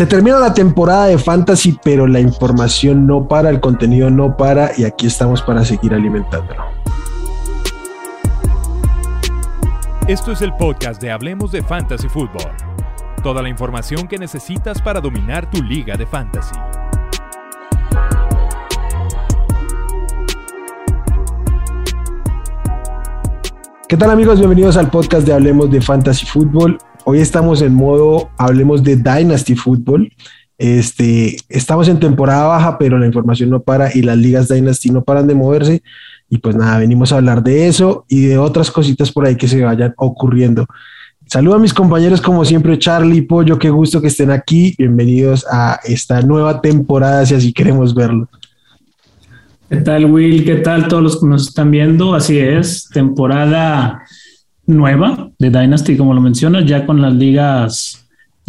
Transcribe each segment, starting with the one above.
Se termina la temporada de Fantasy, pero la información no para, el contenido no para y aquí estamos para seguir alimentándolo. Esto es el podcast de Hablemos de Fantasy Football. Toda la información que necesitas para dominar tu liga de fantasy. ¿Qué tal amigos? Bienvenidos al podcast de Hablemos de Fantasy Football. Hoy estamos en modo, hablemos de Dynasty Football. Este, estamos en temporada baja, pero la información no para y las ligas Dynasty no paran de moverse. Y pues nada, venimos a hablar de eso y de otras cositas por ahí que se vayan ocurriendo. Saludo a mis compañeros, como siempre, Charlie, Pollo, qué gusto que estén aquí. Bienvenidos a esta nueva temporada, si así queremos verlo. ¿Qué tal, Will? ¿Qué tal todos los que nos están viendo? Así es, temporada nueva de Dynasty, como lo mencionas, ya con las ligas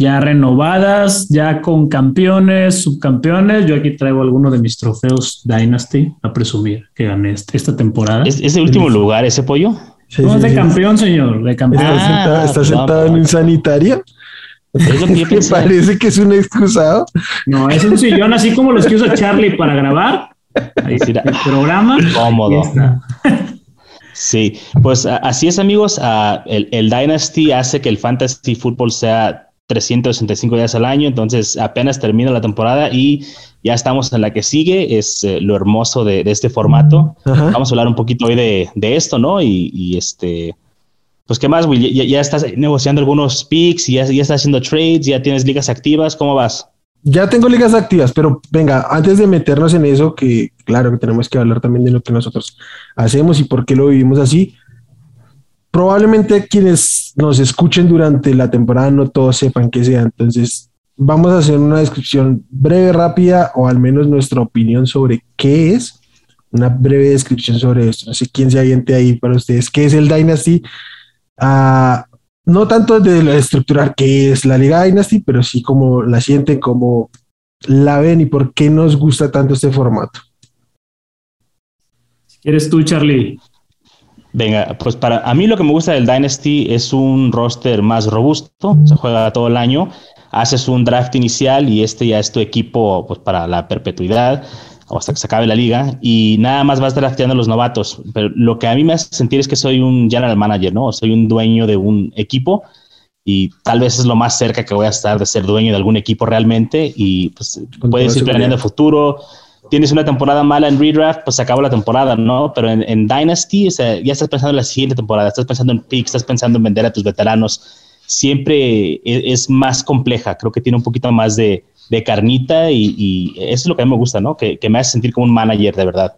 ya renovadas, ya con campeones, subcampeones. Yo aquí traigo algunos de mis trofeos Dynasty a presumir que gané este, esta temporada. ¿Es, el último lugar ese pollo? Sí, no, de campeón, señor, de campeón. ¿Está sentado, en un sanitario? Es parece que es un excusado. No, es un sillón así como los que usa Charlie para grabar. Ahí el programa. Cómodo. Sí, pues así es amigos, el, Dynasty hace que el Fantasy Football sea 365 días al año, entonces apenas termina la temporada y ya estamos en la que sigue, es eh, lo hermoso de, este formato. Vamos a hablar un poquito hoy de, esto, ¿no? Y, este, pues qué más, Will, ya, estás negociando algunos picks, ya, ya estás haciendo trades, ya tienes ligas activas, ¿cómo vas? Ya tengo ligas activas, pero venga, antes de meternos en eso, que claro que tenemos que hablar también de lo que nosotros hacemos y por qué lo vivimos así. Probablemente quienes nos escuchen durante la temporada no todos sepan qué sea, entonces vamos a hacer una descripción breve, rápida, o al menos nuestra opinión sobre qué es, una breve descripción sobre esto. No sé quién se aviente ahí para ustedes. ¿Qué es el Dynasty? Ah, no tanto de estructurar qué es la Liga Dynasty, pero sí como la sienten, como la ven y por qué nos gusta tanto este formato. ¿Eres tú, Charlie? Venga, pues para a mí lo que me gusta del Dynasty es un roster más robusto, se juega todo el año, haces un draft inicial y este ya es tu equipo pues, para la perpetuidad o hasta que se acabe la liga y nada más vas drafteando a los novatos. Pero lo que a mí me hace sentir es que soy un general manager, ¿no? Soy un dueño de un equipo y tal vez es lo más cerca que voy a estar de ser dueño de algún equipo realmente y pues puedes ir planeando futuro. Tienes una temporada mala en redraft, pues se acabó la temporada, ¿no? Pero en, Dynasty, ya estás pensando en la siguiente temporada, estás pensando en picks, estás pensando en vender a tus veteranos. Siempre e, es más compleja, creo que tiene un poquito más de, de carnita y, eso es lo que a mí me gusta, ¿no? Que, me hace sentir como un manager de verdad.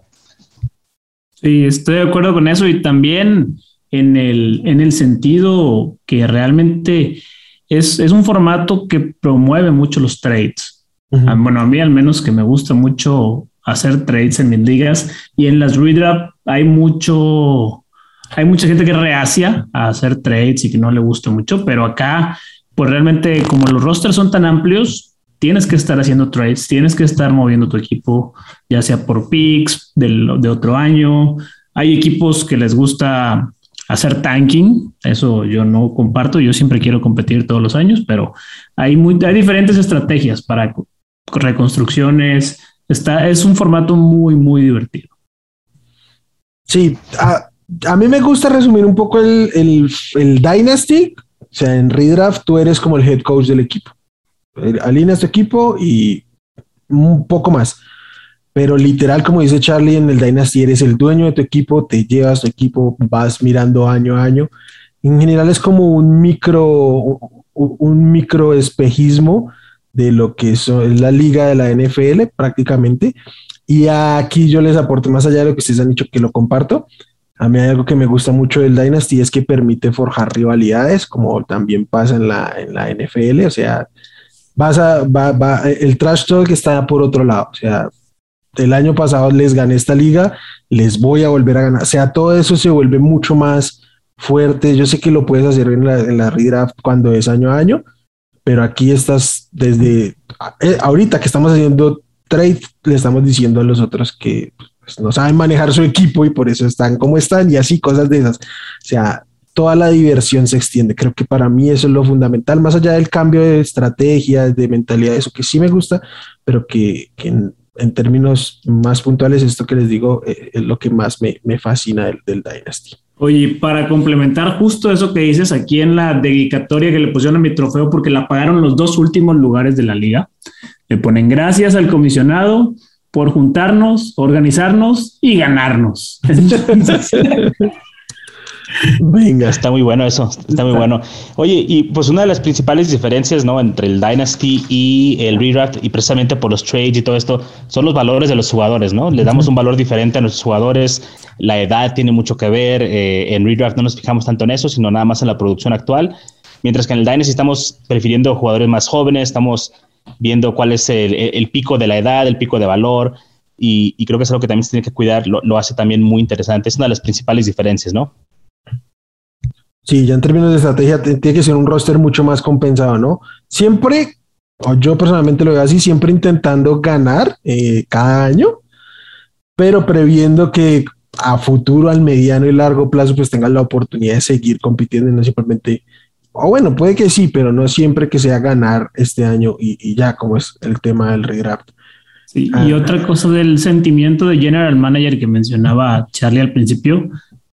Sí, estoy de acuerdo con eso y también en el, en el sentido que realmente es, es un formato que promueve mucho los trades. Ah, bueno, a mí al menos que me gusta mucho hacer trades en mis ligas y en las redraft hay mucho, hay mucha gente que reacia a hacer trades y que no le gusta mucho, pero acá, pues realmente como los rosters son tan amplios, tienes que estar haciendo trades, tienes que estar moviendo tu equipo, ya sea por picks de otro año. Hay equipos que les gusta hacer tanking, eso yo no comparto, yo siempre quiero competir todos los años, pero hay, muy, hay diferentes estrategias para reconstrucciones. Está, es un formato muy, muy divertido. Sí, a, a mí me gusta resumir un poco el, el, el Dynasty. O sea, en Redraft tú eres como el head coach del equipo. Eh, alineas tu equipo y un poco más. Pero literal, como dice Charlie, en el Dynasty eres el dueño de tu equipo, te llevas tu equipo, vas mirando año a año. En general es como un micro, un micro espejismo de lo que es la liga de la NFL prácticamente. Y aquí yo les aporto más allá de lo que ustedes han dicho, que lo comparto. A mí hay algo que me gusta mucho del Dynasty es que permite forjar rivalidades, como también pasa en la, en la NFL. O sea, vas a, va, va, el trash talk está por otro lado. O sea, el año pasado les gané esta liga, les voy a volver a ganar. O sea, todo eso se vuelve mucho más fuerte. Yo sé que lo puedes hacer en la, en la redraft cuando es año a año, pero aquí estás desde eh, ahorita que estamos haciendo trade, le estamos diciendo a los otros que pues, no saben manejar su equipo y por eso están como están y así cosas de esas. O sea, toda la diversión se extiende. Creo que para mí eso es lo fundamental, más allá del cambio de estrategia, de mentalidad, eso que sí me gusta, pero que, en, términos más puntuales, esto que les digo eh, es lo que más me, fascina del, del, Dynasty. Oye, para complementar justo eso que dices aquí en la dedicatoria que le pusieron a mi trofeo porque la pagaron los dos últimos lugares de la liga, le ponen gracias al comisionado por juntarnos, organizarnos y ganarnos. Venga. Está muy bueno eso, está muy bueno. Oye, y pues una de las principales diferencias, ¿no? Entre el Dynasty y el Redraft, y precisamente por los trades y todo esto, son los valores de los jugadores, ¿no? Le damos un valor diferente a nuestros jugadores, la edad tiene mucho que ver, eh, en Redraft no nos fijamos tanto en eso, sino nada más en la producción actual, mientras que en el Dynasty estamos prefiriendo jugadores más jóvenes, estamos viendo cuál es el, pico de la edad, el pico de valor, y, creo que es algo que también se tiene que cuidar, lo, lo hace también muy interesante, es una de las principales diferencias, ¿no? Sí, ya en términos de estrategia tiene que ser un roster mucho más compensado, ¿no? Siempre, o yo personalmente lo veo así, siempre intentando ganar eh, cada año, pero previendo que a futuro, al mediano y largo plazo, pues tengan la oportunidad de seguir compitiendo y no simplemente, o bueno, puede que sí, pero no siempre que sea ganar este año y, ya, como es el tema del redraft. Sí, y ah. otra cosa del sentimiento de general manager que mencionaba Charlie al principio,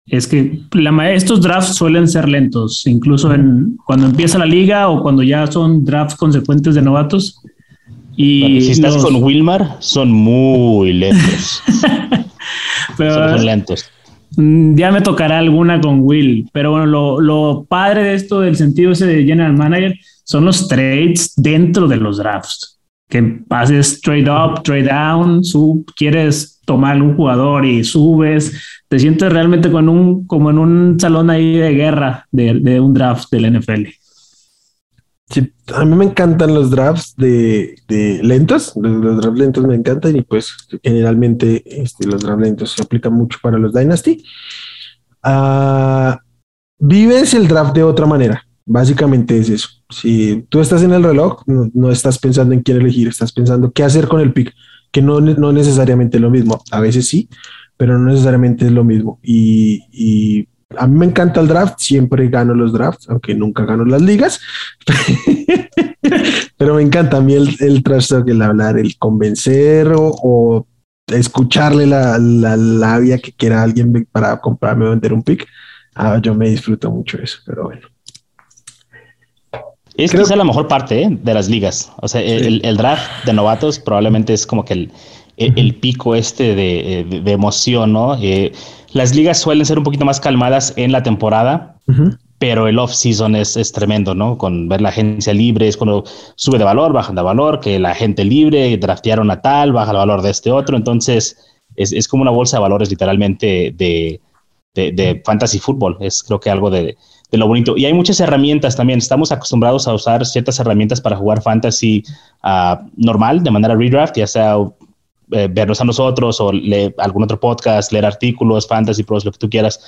es que la, estos drafts suelen ser lentos, incluso en, cuando empieza la liga o cuando ya son drafts consecuentes de novatos. Y si estás con Wilmar, son muy lentos. pero, son lentos. Mm, ya me tocará alguna con Will, pero bueno, lo, lo padre de esto, del sentido ese de General Manager, son los trades dentro de los drafts que pases trade up, trade down, sub, quieres tomar un jugador y subes, te sientes realmente con un, como en un salón ahí de guerra de, un draft del NFL. Sí, a mí me encantan los drafts de, lentos, los, drafts lentos me encantan y pues generalmente este, los drafts lentos se aplican mucho para los Dynasty. Ah, vives el draft de otra manera, básicamente es eso si tú estás en el reloj, no, estás pensando en quién elegir, estás pensando qué hacer con el pick, que no, no necesariamente es lo mismo. A veces sí, pero no necesariamente es lo mismo. Y, a mí me encanta el draft, siempre gano los drafts, aunque nunca gano las ligas. pero me encanta a mí el, el el hablar, el convencer o, escucharle la, la labia que quiera alguien para comprarme o vender un pick. Ah, yo me disfruto mucho eso, pero bueno. Es quizá la mejor parte ¿eh? de las ligas. O sea, el, draft de novatos probablemente es como que el, pico este de, emoción, ¿no? Eh, las ligas suelen ser un poquito más calmadas en la temporada, pero el off-season es, es, tremendo, ¿no? Con ver la agencia libre, es cuando sube de valor, bajan de valor, que la gente libre, draftearon a tal, baja el valor de este otro. Entonces, es, es como una bolsa de valores literalmente de, de, de fantasy fútbol. Es creo que algo de de lo bonito. Y hay muchas herramientas también. Estamos acostumbrados a usar ciertas herramientas para jugar fantasy uh, normal, de manera redraft, ya sea eh, vernos a nosotros o leer algún otro podcast, leer artículos, fantasy pros, lo que tú quieras.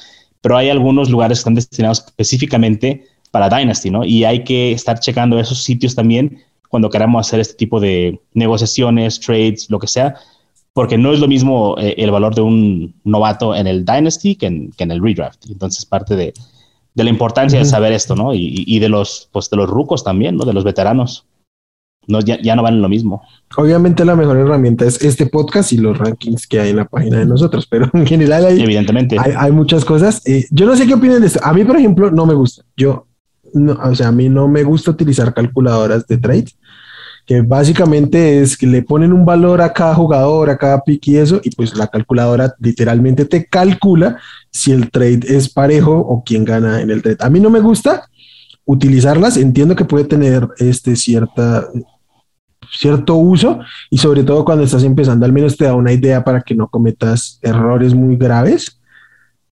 Pero hay algunos lugares que están destinados específicamente para Dynasty, ¿no? Y hay que estar checando esos sitios también cuando queramos hacer este tipo de negociaciones, trades, lo que sea, porque no es lo mismo eh, el valor de un novato en el Dynasty que en, que en el redraft. Entonces, parte de, de la importancia de saber esto, ¿no? Y, de los, pues de los rucos también, ¿no? De los veteranos. No, ya, ya no valen lo mismo. Obviamente la mejor herramienta es este podcast y los rankings que hay en la página de nosotros, pero en general hay, Evidentemente. hay, muchas cosas. Eh, yo no sé qué opinan de esto. A mí, por ejemplo, no me gusta. Yo, no, o sea, a mí no me gusta utilizar calculadoras de trade que básicamente es que le ponen un valor a cada jugador, a cada pick y eso, y pues la calculadora literalmente te calcula si el trade es parejo o quién gana en el trade. A mí no me gusta utilizarlas, entiendo que puede tener este cierta cierto uso y sobre todo cuando estás empezando, al menos te da una idea para que no cometas errores muy graves.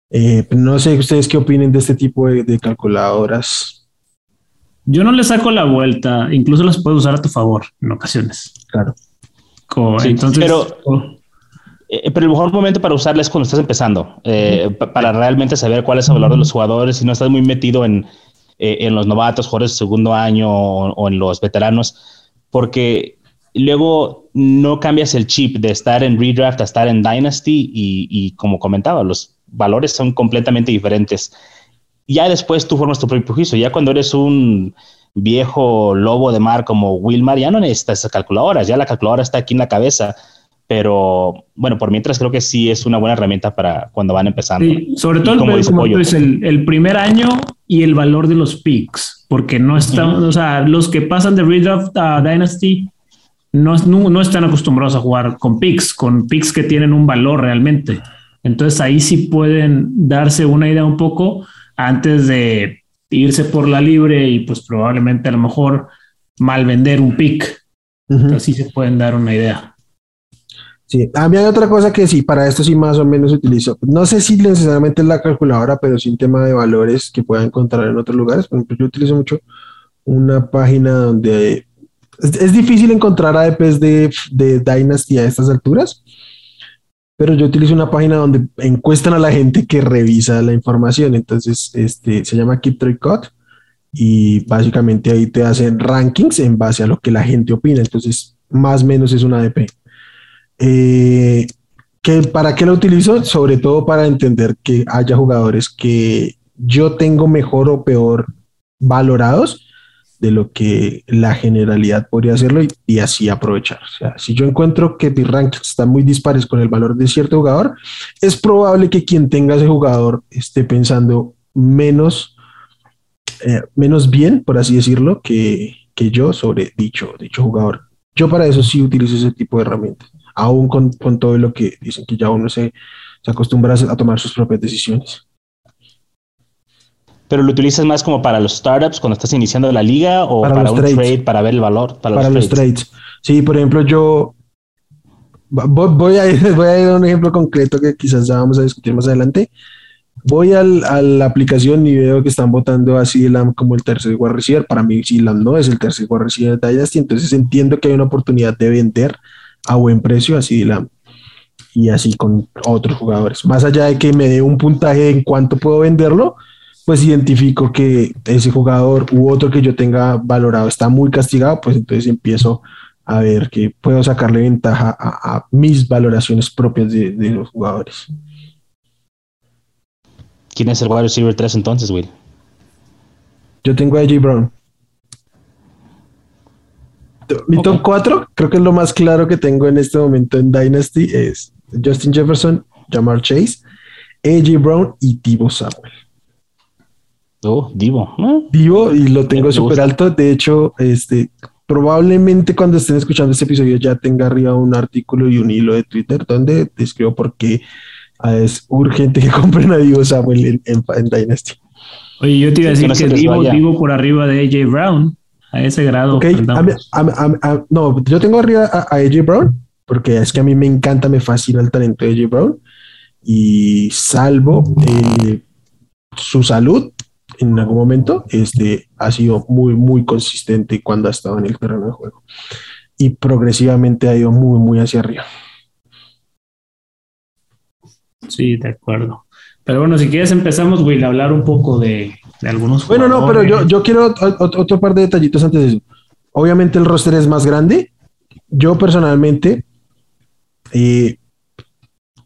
Eh, no sé ustedes qué opinen de este tipo de calculadoras. Yo no le saco la vuelta, incluso las puedo usar a tu favor en ocasiones. Claro. entonces, pero, eh, pero el mejor momento para usarla es cuando estás empezando, eh, para realmente saber cuál es el valor de los jugadores. Si no estás muy metido en, eh, en los novatos, jugadores de segundo año o, en los veteranos, porque luego no cambias el chip de estar en redraft a estar en Dynasty y, y como comentaba, los valores son completamente diferentes ya después tú formas tu propio juicio. Ya cuando eres un viejo lobo de mar como Wilmar, ya no necesitas esas calculadoras, ya la calculadora está aquí en la cabeza. Pero bueno, por mientras creo que sí es una buena herramienta para cuando van empezando. Sí, sobre todo el, como es el, el, primer año y el valor de los picks, porque no están, o sea, los que pasan de Redraft a Dynasty no, no, no, están acostumbrados a jugar con picks, con picks que tienen un valor realmente. Entonces ahí sí pueden darse una idea un poco antes de irse por la libre y pues probablemente a lo mejor mal vender un pick. Así se pueden dar una idea. Sí, a mí hay otra cosa que sí, para esto sí más o menos utilizo. No sé si necesariamente es la calculadora, pero sí un tema de valores que pueda encontrar en otros lugares. Por ejemplo, yo utilizo mucho una página donde es, difícil encontrar ADPs de, de Dynasty a estas alturas, pero yo utilizo una página donde encuestan a la gente que revisa la información. Entonces, este se llama Keep Trade Cut y básicamente ahí te hacen rankings en base a lo que la gente opina. Entonces, más o menos es una ADP. Eh, que, ¿Para qué lo utilizo? Sobre todo para entender que haya jugadores que yo tengo mejor o peor valorados de lo que la generalidad podría hacerlo y, así aprovechar. O sea, si yo encuentro que mis rankings están muy dispares con el valor de cierto jugador, es probable que quien tenga ese jugador esté pensando menos, eh, menos bien, por así decirlo, que, que, yo sobre dicho, dicho jugador. Yo para eso sí utilizo ese tipo de herramientas, aún con, con todo lo que dicen que ya uno se, se acostumbra a tomar sus propias decisiones pero lo utilizas más como para los startups cuando estás iniciando la liga o para, un trade para ver el valor. Para, los, trades. Sí, por ejemplo, yo voy a, ir, voy a ir a un ejemplo concreto que quizás ya vamos a discutir más adelante. Voy al, a la aplicación y veo que están votando a CDLAM como el tercer wide receiver. Para mí, CDLAM no es el tercer wide receiver de Dynasty, entonces entiendo que hay una oportunidad de vender a buen precio a CDLAM y así con otros jugadores. Más allá de que me dé un puntaje en cuánto puedo venderlo, pues identifico que ese jugador u otro que yo tenga valorado está muy castigado, pues entonces empiezo a ver que puedo sacarle ventaja a, mis valoraciones propias de, los jugadores. ¿Quién es el wide receiver 3 entonces, Will? Yo tengo a AJ Brown. Mi top 4, creo que es lo más claro que tengo en este momento en Dynasty, es Justin Jefferson, Jamar Chase, AJ Brown y Tibo Samuel. Oh, Divo. Divo, y lo tengo súper alto. De hecho, este, probablemente cuando estén escuchando este episodio ya tenga arriba un artículo y un hilo de Twitter donde describo por qué ah, es urgente que compren a Divo Samuel en, Dynasty. Oye, yo te iba a decir que, Divo, por arriba de AJ Brown, a ese grado. no, yo tengo arriba a, AJ Brown porque es que a mí me encanta, me fascina el talento de AJ Brown y salvo eh, su salud, en algún momento, este, ha sido muy, muy consistente cuando ha estado en el terreno de juego. Y progresivamente ha ido muy, muy hacia arriba. Sí, de acuerdo. Pero bueno, si quieres empezamos, Will, a hablar un poco de, algunos Bueno, no, pero yo, yo quiero otro par de detallitos antes de eso. Obviamente el roster es más grande. Yo personalmente, eh,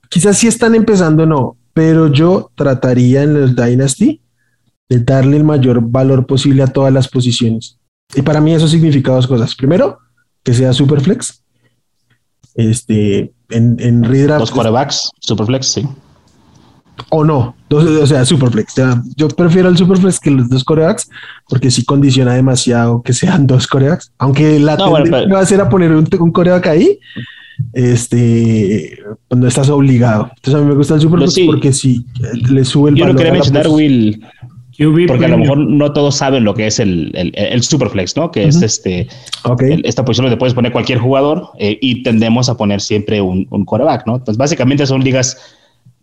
quizás sí están empezando, no, pero yo trataría en el Dynasty de darle el mayor valor posible a todas las posiciones. Y para mí eso significa dos cosas. Primero, que sea Superflex. Este, en, en redraft. Los corebacks, Superflex, sí. O no, o sea, Superflex. yo prefiero el Superflex que los dos corebacks porque sí condiciona demasiado que sean dos corebacks. Aunque la no, va a ser a poner un, un coreback ahí, este, pues no estás obligado. Entonces a mí me gusta el Superflex porque sí le sube el valor. Yo lo quería mencionar, Will, porque a lo mejor no todos saben lo que es el, el, Superflex, ¿no? Que es este, esta posición donde puedes poner cualquier jugador eh, y tendemos a poner siempre un, un quarterback, ¿no? Entonces, básicamente son ligas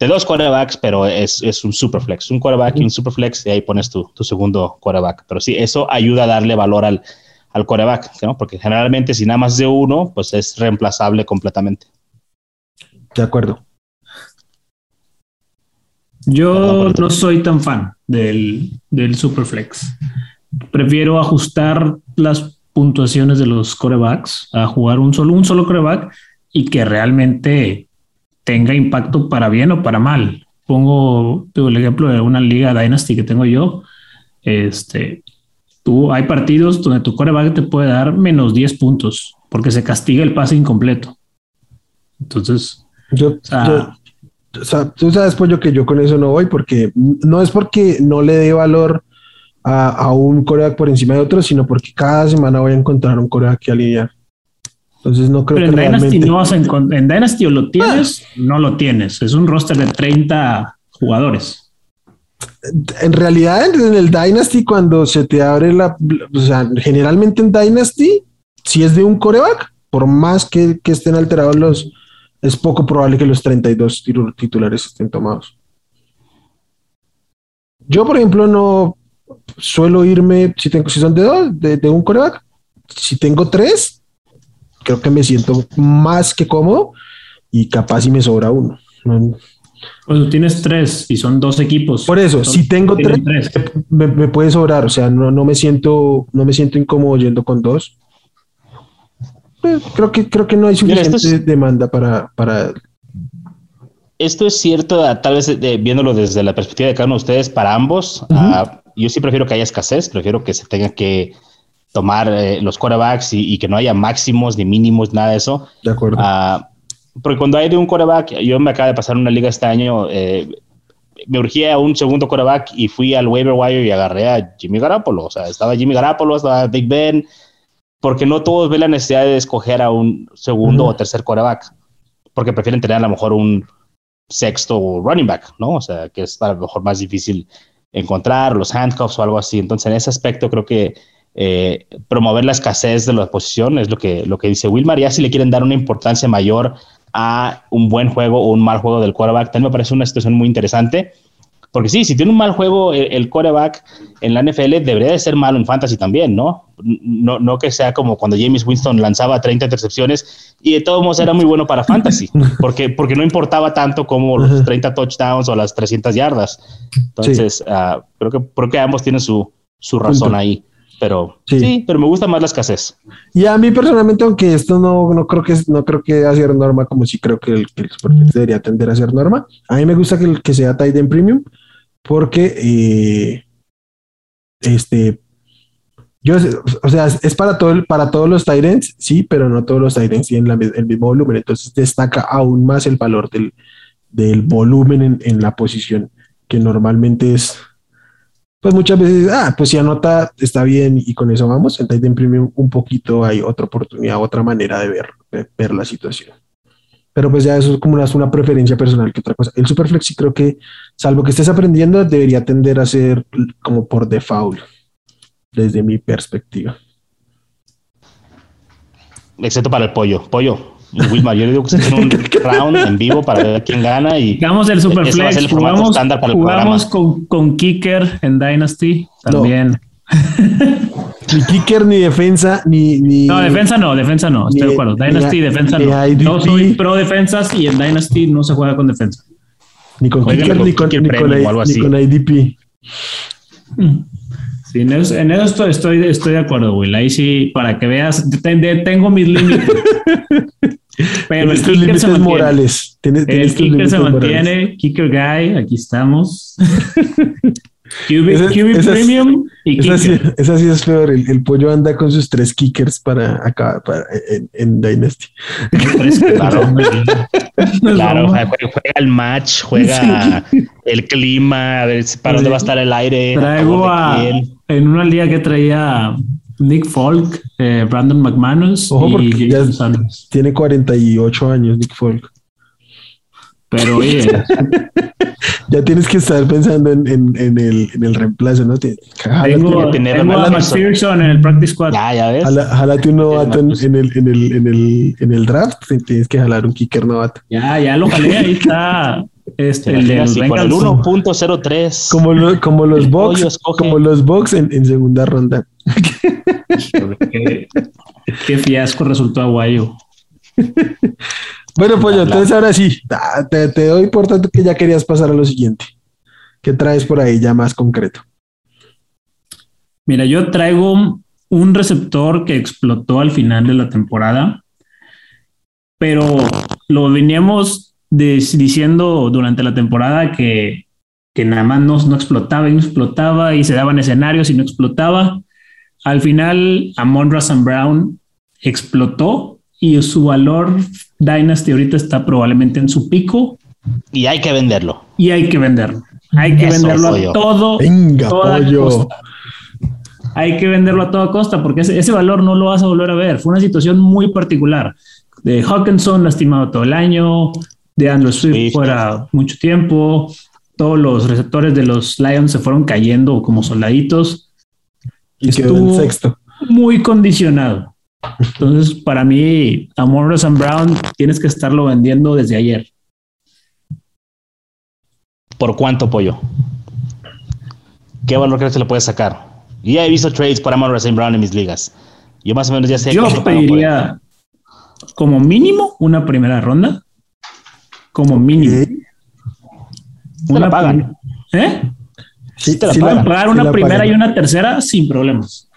de dos quarterbacks, pero es, es un Superflex, un quarterback y un Superflex, y ahí pones tu, tu, segundo quarterback. Pero sí, eso ayuda a darle valor al, al quarterback, ¿no? Porque generalmente si nada más de uno, pues es reemplazable completamente. De acuerdo. Yo no soy tan fan del, del Superflex. Prefiero ajustar las puntuaciones de los corebacks a jugar un solo, un solo coreback y que realmente tenga impacto para bien o para mal. pongo el ejemplo de una liga Dynasty que tengo yo. Este, tú hay partidos donde tu coreback te puede dar menos 10 puntos porque se castiga el pase incompleto. Entonces, yo, tú sabes, Pollo, que yo con eso no voy porque no es porque no le dé valor a, un coreback por encima de otro, sino porque cada semana voy a encontrar un coreback que alinear. Entonces no creo Pero que en Dynasty no vas a en Dynasty o lo tienes, ah. no lo tienes. Es un roster de 30 jugadores. En realidad, en el Dynasty, cuando se te abre la, o sea, generalmente en Dynasty, si es de un coreback, por más que, que estén alterados los, es poco probable que los 32 titulares estén tomados. Yo, por ejemplo, no suelo irme, si, tengo, si son de dos, de, de un coreback, si tengo tres, creo que me siento más que cómodo y capaz si me sobra uno. Pues tienes tres y son dos equipos. Por eso, si tengo tres, Me, puede sobrar. O sea, no, no me siento, no me siento incómodo yendo con dos. Pues, creo que creo que no hay suficiente demanda para, para. Esto es cierto, tal vez viéndolo desde la perspectiva de cada uno de ustedes, para ambos. Ah, yo sí prefiero que haya escasez, prefiero que se tenga que tomar eh, los quarterbacks y, que no haya máximos ni mínimos, nada de eso. De acuerdo. Uh, porque cuando hay de un quarterback, yo me acaba de pasar una liga este año, eh, me urgía un segundo quarterback y fui al waiver wire y agarré a Jimmy Garapolo. O sea, estaba Jimmy Garapolo, estaba Big Ben, porque no todos ven la necesidad de escoger a un segundo o tercer quarterback, porque prefieren tener a lo mejor un sexto running back, ¿no? O sea, que es a lo mejor más difícil encontrar los handcuffs o algo así. Entonces, en ese aspecto creo que eh, promover la escasez de la posición, es lo que, lo que dice Wilmar. Ya si le quieren dar una importancia mayor a un buen juego o un mal juego del quarterback, también me parece una situación muy interesante. Porque sí, si tiene un mal juego el, quarterback en la NFL, debería de ser malo en fantasy también, ¿no? ¿no? No que sea como cuando James Winston lanzaba 30 intercepciones y de todos modos era muy bueno para fantasy, porque, porque no importaba tanto como los 30 touchdowns o las 300 yardas. Entonces, ah, creo, que, creo que ambos tienen su, su razón ahí pero sí. pero me gusta más la escasez. Y a mí personalmente, aunque esto no, no creo que no creo que a ser norma, como si creo que el, que debería tender a ser norma. A mí me gusta que, el, que sea Titan Premium, porque eh, este yo, o sea, es para todo para todos los Titans, sí, pero no todos los Titans tienen el mismo volumen. Entonces destaca aún más el valor del, del volumen en, en la posición, que normalmente es pues muchas veces, ah, pues si anota, está bien y con eso vamos. En Titan Premium un poquito hay otra oportunidad, otra manera de ver, ver la situación. Pero pues ya eso es como una, una preferencia personal que otra cosa. El Superflex creo que, salvo que estés aprendiendo, debería tender a ser como por default, desde mi perspectiva. Excepto para el pollo. Pollo, Wilmar, yo le digo que se tiene un round en vivo para ver quién gana y el Superflex, el jugamos, estándar para el jugamos con, con, Kicker en Dynasty también. ni Kicker, ni defensa, ni, ni, No, defensa no, defensa no, estoy de acuerdo. Dynasty, defensa no. Yo soy pro defensas y en Dynasty no se juega con defensa. Ni con Kicker, ni con, ni con IDP. Sí, en eso, estoy, estoy, de acuerdo, Will. Ahí sí, para que veas, tengo mis límites. Pero el kicker se mantiene. morales. el kicker se mantiene. Kicker Guy, aquí estamos. QB, Premium y esa sí, esa sí, es peor. El, pollo anda con sus tres kickers para acá para, en, Dynasty. Claro, claro juega, el match, juega el clima, a ver para dónde va a estar el aire. Traigo a, en una liga que traía Nick Folk, eh, Brandon McManus y ya tiene 48 años Nick Folk. Pero oye, ya tienes que estar pensando en, en, en, el, en el, reemplazo, ¿no? Tengo, tener tengo a McPherson en el practice squad. Ya, ya ves. jalate un novato en, el, en, el, en, el, en el draft. Tienes que jalar un kicker novato. Ya, ya lo jalé. Ahí está. Este, el, el 1.03. Como, como los box, como los box en, en segunda ronda. Qué, qué fiasco resultó Aguayo. Bueno, pues entonces ahora sí, te, doy por tanto que ya querías pasar a lo siguiente. ¿Qué traes por ahí ya más concreto? Mira, yo traigo un receptor que explotó al final de la temporada, pero lo veníamos diciendo durante la temporada que, que nada más no, no explotaba y no explotaba y se daban escenarios y no explotaba. Al final, Amon Russell Brown explotó y su valor Dynasty ahorita está probablemente en su pico. Y hay que venderlo. Y hay que venderlo. Hay que venderlo a todo. Venga, pollo. Hay que venderlo a toda costa porque ese, ese, valor no lo vas a volver a ver. Fue una situación muy particular. De Hawkinson lastimado todo el año, de Andrew Swift fuera mucho tiempo, todos los receptores de los Lions se fueron cayendo como soldaditos. Y Estuvo sexto. Muy condicionado. Entonces, para mí, Amor and Brown tienes que estarlo vendiendo desde ayer. ¿Por cuánto pollo? ¿Qué valor crees que le puedes sacar? Ya he visto trades para Amor and Brown en mis ligas. Yo más o menos ya sé. Yo pediría como mínimo una primera ronda. Como mínimo. Una la pagan. ¿Eh? Sí, te la pagan. pagar una primera y una tercera sin problemas.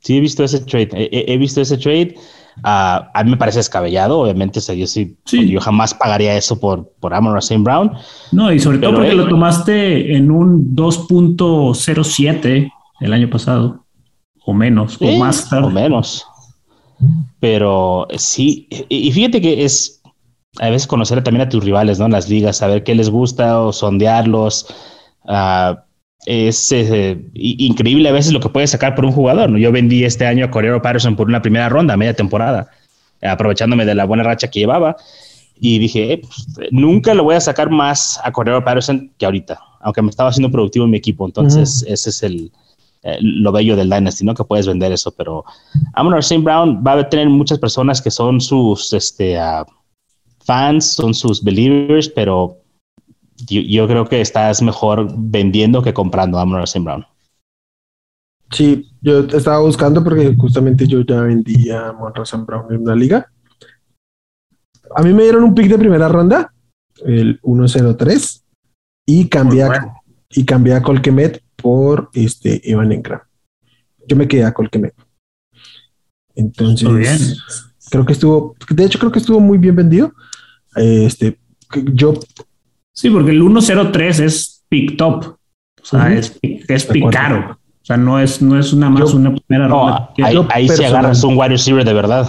Sí, he visto ese trade. He, visto ese trade. Ah, a mí me parece descabellado, obviamente. O sea, yo sí, yo jamás pagaría eso por, por Amon St. Brown. No, y sobre todo porque lo tomaste en un 2.07 el año pasado, o menos, o más O menos. Pero sí, y fíjate que es a veces conocer también a tus rivales, ¿no? En las ligas, saber qué les gusta o sondearlos. Uh, es eh, increíble a veces lo que puedes sacar por un jugador. Yo vendí este año a Correro Patterson por una primera ronda, media temporada, aprovechándome de la buena racha que llevaba. Y dije, eh, pues, nunca lo voy a sacar más a Correro Patterson que ahorita, aunque me estaba haciendo productivo en mi equipo. Entonces, ese es el, eh, lo bello del Dynasty, ¿no? Que puedes vender eso. Pero Amon St. Brown va a tener muchas personas que son sus este, uh, fans, son sus believers, pero yo, creo que estás mejor vendiendo que comprando a Amon Brown. Sí, yo estaba buscando porque justamente yo ya vendí a Amon Brown en una liga. A mí me dieron un pick de primera ronda, el 103, y cambié, a, y cambié a Colquemet por este Evan Engram. Yo me quedé a Colquemet. Entonces, creo que estuvo, de hecho creo que estuvo muy bien vendido. Este, yo Sí, porque el 103 es pick top. O sea, es, es pick caro. O sea, no es, no es una más una primera ronda. Ahí, ahí sí agarras un wide receiver de verdad.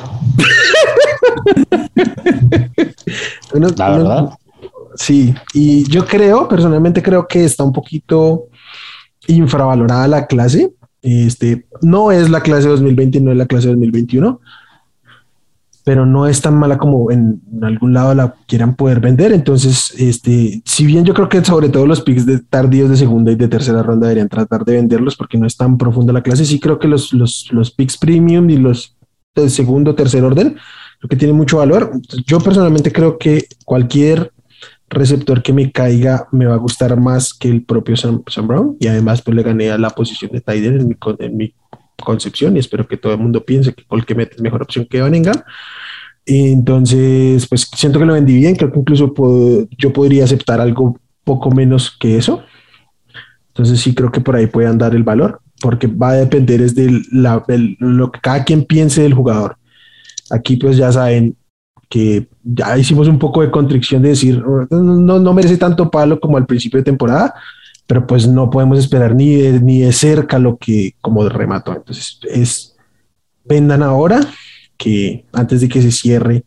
La verdad. Sí, y yo creo, personalmente creo que está un poquito infravalorada la clase. Este no es la clase 2020, no es la clase 2021 pero no es tan mala como en, algún lado la quieran poder vender. Entonces, este, si bien yo creo que sobre todo los picks de tardíos de segunda y de tercera ronda deberían tratar de venderlos porque no es tan profunda la clase, sí creo que los, los, los picks premium y los de segundo, tercer orden, lo que tiene mucho valor. Yo personalmente creo que cualquier receptor que me caiga me va a gustar más que el propio Sam, Brown y además pues le gané a la posición de Tider en mi, en mi concepción y espero que todo el mundo piense que Colquemet es mejor opción que Vaninga. Entonces, pues siento que lo vendí bien, creo que incluso yo podría aceptar algo poco menos que eso. Entonces sí creo que por ahí puede andar el valor, porque va a depender es de lo que cada quien piense del jugador. Aquí pues ya saben que ya hicimos un poco de constricción de decir, no, no merece tanto palo como al principio de temporada, pero pues no podemos esperar ni de, ni de cerca lo que como remató. Entonces es vendan ahora que antes de que se cierre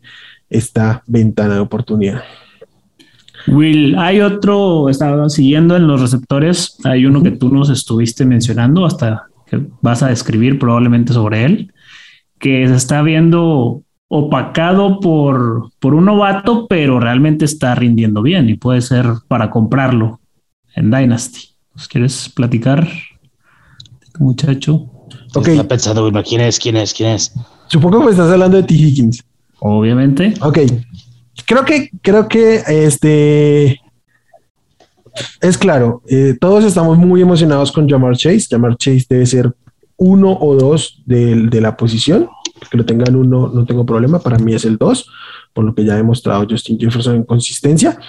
esta ventana de oportunidad. Will, hay otro, estaba siguiendo en los receptores, hay uno que tú nos estuviste mencionando hasta que vas a describir probablemente sobre él, que se está viendo opacado por, por un novato, pero realmente está rindiendo bien y puede ser para comprarlo en Dynasty. ¿Quieres platicar, muchacho? Ok. Está pensando, ¿quién es? ¿Quién es? ¿Quién es? Supongo que estás hablando de T. Higgins. Obviamente. Ok. Creo que, creo que este es claro. Eh, todos estamos muy emocionados con Jamar Chase. Jamar Chase debe ser uno o dos de, de la posición. Que lo tengan uno, no tengo problema. Para mí es el dos, por lo que ya ha demostrado Justin Jefferson en consistencia.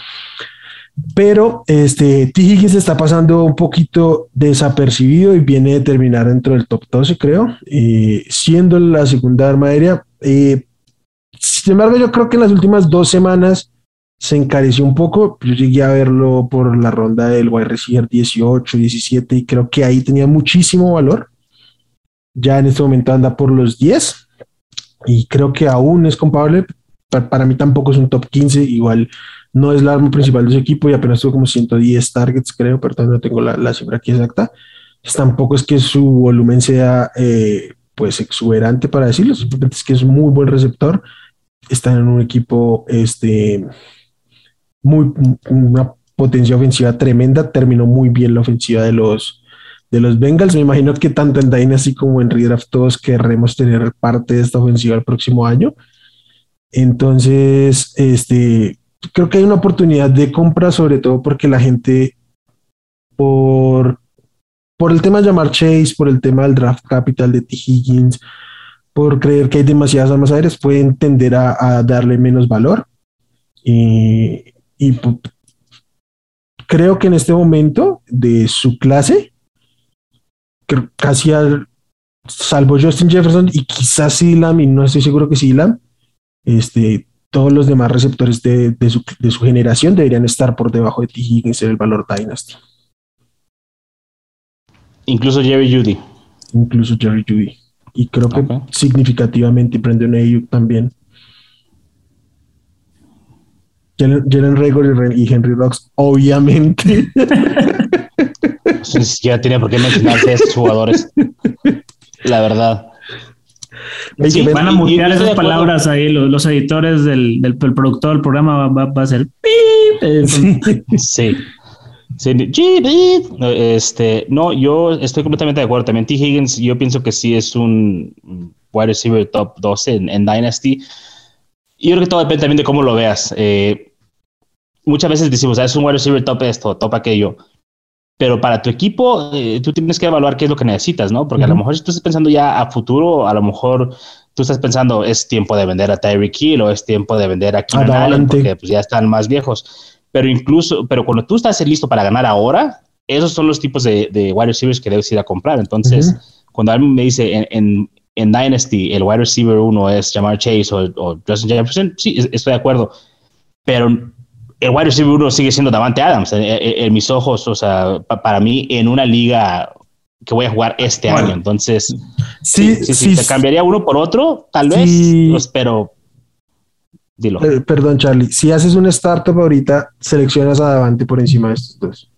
Pero este T. Higgins está pasando un poquito desapercibido y viene a terminar dentro del top 12, creo, eh, siendo la segunda arma aérea. Eh, sin embargo, yo creo que en las últimas dos semanas se encareció un poco. Yo llegué a verlo por la ronda del wide receiver 18, 17 y creo que ahí tenía muchísimo valor. Ya en este momento anda por los 10 y creo que aún es comparable. Para, mí tampoco es un top 15, igual no es la arma principal de su equipo y apenas tuvo como 110 targets, creo, pero no tengo la, cifra aquí exacta. Tampoco es que su volumen sea eh, pues exuberante para decirlo, es que es muy buen receptor. Está en un equipo este, muy, una potencia ofensiva tremenda. Terminó muy bien la ofensiva de los, de los Bengals. Me imagino que tanto en Dynasty como en Redraft todos querremos tener parte de esta ofensiva el próximo año. Entonces, este, creo que hay una oportunidad de compra, sobre todo porque la gente, por, por el tema de llamar Chase, por el tema del draft capital de T. Higgins, por creer que hay demasiadas armas aéreas, pueden tender a, darle menos valor. Y, y creo que en este momento de su clase, casi al, salvo Justin Jefferson y quizás Silam, y no estoy seguro que Silam, este, todos los demás receptores de, su, generación deberían estar por debajo de T. Higgins en el valor Dynasty. Incluso Jerry Judy. Incluso Jerry Judy. Y creo que significativamente Brandon Ayuk también. Jalen Rager y Henry Rocks, obviamente. ya tenía por qué mencionarse a esos jugadores. La verdad. Van a mutear esas palabras ahí, los, editores del, del, productor del programa va, a ser Sí. Este, no, yo estoy completamente de acuerdo. También T. Higgins, yo pienso que sí es un wide receiver top 12 en, Dynasty. Y yo creo que todo depende también de cómo lo veas. Eh, muchas veces decimos, ah, es un wide receiver top esto, top aquello. Pero para tu equipo, eh, tú tienes que evaluar qué es lo que necesitas, ¿no? Porque a lo mejor si tú estás pensando ya a futuro, a lo mejor tú estás pensando, es tiempo de vender a Tyreek Hill o es tiempo de vender a Keenan Allen porque pues, ya están más viejos pero incluso, pero cuando tú estás listo para ganar ahora, esos son los tipos de, de wide receivers que debes ir a comprar. Entonces, cuando alguien me dice en, en, Dynasty el wide receiver uno es Jamar Chase o, Justin Jefferson, sí, estoy de acuerdo. Pero el wide receiver uno sigue siendo Davante Adams en, mis ojos, o sea, para mí en una liga que voy a jugar este año. Entonces, sí, sí, sí, sí, cambiaría uno por otro, tal vez, pues, pero Dilo. Eh, perdón, Charlie. Si haces un startup ahorita, seleccionas a Davante por encima de estos dos.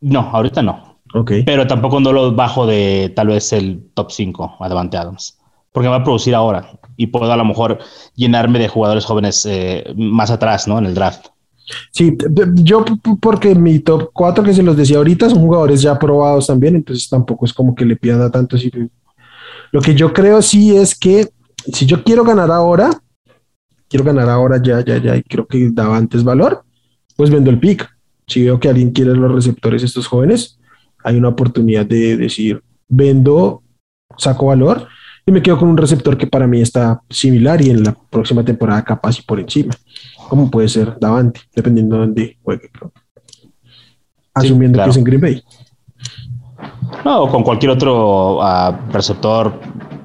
No, ahorita no. Ok. Pero tampoco no lo bajo de tal vez el top 5 a Davante Adams. Porque va a producir ahora y puedo a lo mejor llenarme de jugadores jóvenes eh, más atrás, ¿no? En el draft. Sí, yo porque mi top 4 que se los decía ahorita son jugadores ya probados también, entonces tampoco es como que le pierda tanto. Lo que yo creo sí es que si yo quiero ganar ahora, quiero ganar ahora ya, ya, ya, y creo que daba antes valor, pues vendo el pick. Si veo que alguien quiere los receptores estos jóvenes, hay una oportunidad de decir, vendo, saco valor y me quedo con un receptor que para mí está similar y en la próxima temporada capaz y por encima, como puede ser Davante, dependiendo de dónde juegue. Asumiendo que es en Green Bay. No, con cualquier otro uh, receptor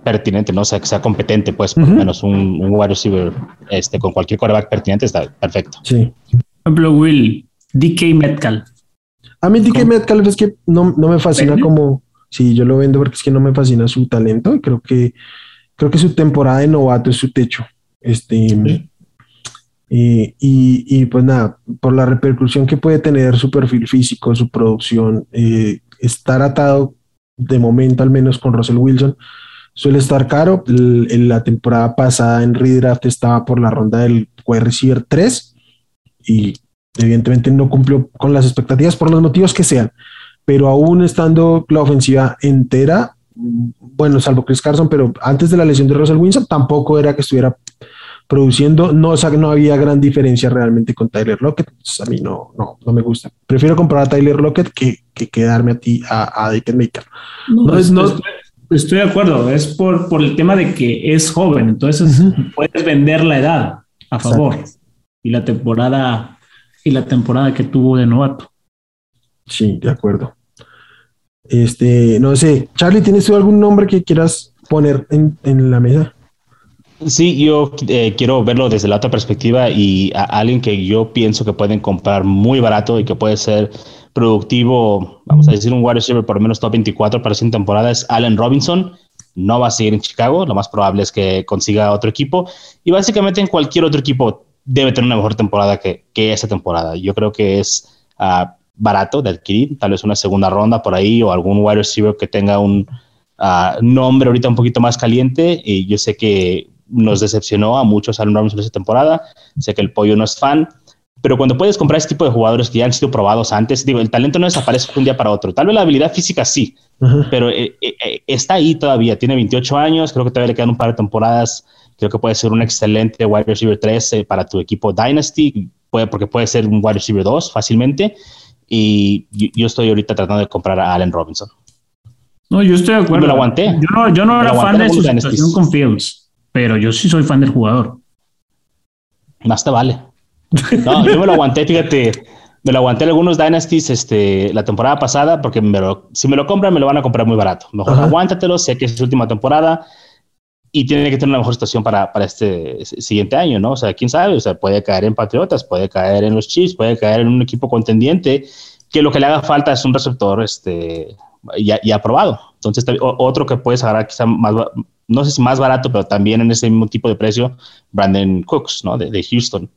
pertinente, ¿no? O sea, que sea competente, pues, por lo menos un, un wide receiver este, con cualquier quarterback pertinente está perfecto. Sí. Por ejemplo, Will, DK Metcalf. A mí DK Metcalf es que no, no me fascina como, sí, yo lo vendo porque es que no me fascina su talento y creo que, creo que su temporada de novato es su techo. Este, y, y, pues nada, por la repercusión que puede tener su perfil físico, su producción, eh, estar atado de momento al menos con Russell Wilson, suele estar caro. En la temporada pasada en Redraft estaba por la ronda del wide receiver 3 y evidentemente no cumplió con las expectativas por los motivos que sean. Pero aún estando la ofensiva entera, bueno, salvo Chris Carson, pero antes de la lesión de Russell Wilson tampoco era que estuviera produciendo, no, o no había gran diferencia realmente con Tyler Lockett. a mí no, no, no me gusta. Prefiero comprar a Tyler Lockett que, que quedarme a ti, a, a Maker. No, es, no, Estoy de acuerdo, es por, por el tema de que es joven, entonces puedes vender la edad a favor y la temporada y la temporada que tuvo de novato. Sí, de acuerdo. Este, no sé, Charlie, ¿tienes tú algún nombre que quieras poner en, en la mesa? Sí, yo eh, quiero verlo desde la otra perspectiva y a alguien que yo pienso que pueden comprar muy barato y que puede ser productivo, vamos a decir un wide receiver por lo menos top 24 para esta temporada es Allen Robinson. No va a seguir en Chicago, lo más probable es que consiga otro equipo y básicamente en cualquier otro equipo debe tener una mejor temporada que, que esa temporada. Yo creo que es uh, barato de adquirir, tal vez una segunda ronda por ahí o algún wide receiver que tenga un uh, nombre ahorita un poquito más caliente. Y yo sé que nos decepcionó a muchos Allen Robinson esa temporada, sé que el pollo no es fan, pero cuando puedes comprar este tipo de jugadores que ya han sido probados antes, digo, el talento no desaparece de un día para otro. Tal vez la habilidad física sí, uh -huh. pero eh, eh, está ahí todavía. Tiene 28 años, creo que todavía le quedan un par de temporadas. Creo que puede ser un excelente wide receiver 3 eh, para tu equipo Dynasty, puede, porque puede ser un wide receiver 2 fácilmente. Y yo, yo estoy ahorita tratando de comprar a Allen Robinson. No, yo estoy de acuerdo. Me lo aguanté. Yo no, yo no era fan de su situación con Fields, pero yo sí soy fan del jugador. Más te vale. No, yo me lo aguanté, fíjate, me lo aguanté en algunos Dynasties este, la temporada pasada, porque me lo, si me lo compran, me lo van a comprar muy barato. Mejor Ajá. aguántatelo, sé que es su última temporada y tiene que tener una mejor situación para, para este siguiente año, ¿no? O sea, quién sabe, o sea, puede caer en Patriotas, puede caer en los Chiefs, puede caer en un equipo contendiente, que lo que le haga falta es un receptor este, ya, ya aprobado. Entonces, otro que puedes agarrar quizá más, no sé si más barato, pero también en ese mismo tipo de precio, Brandon Cooks, ¿no? De, Houston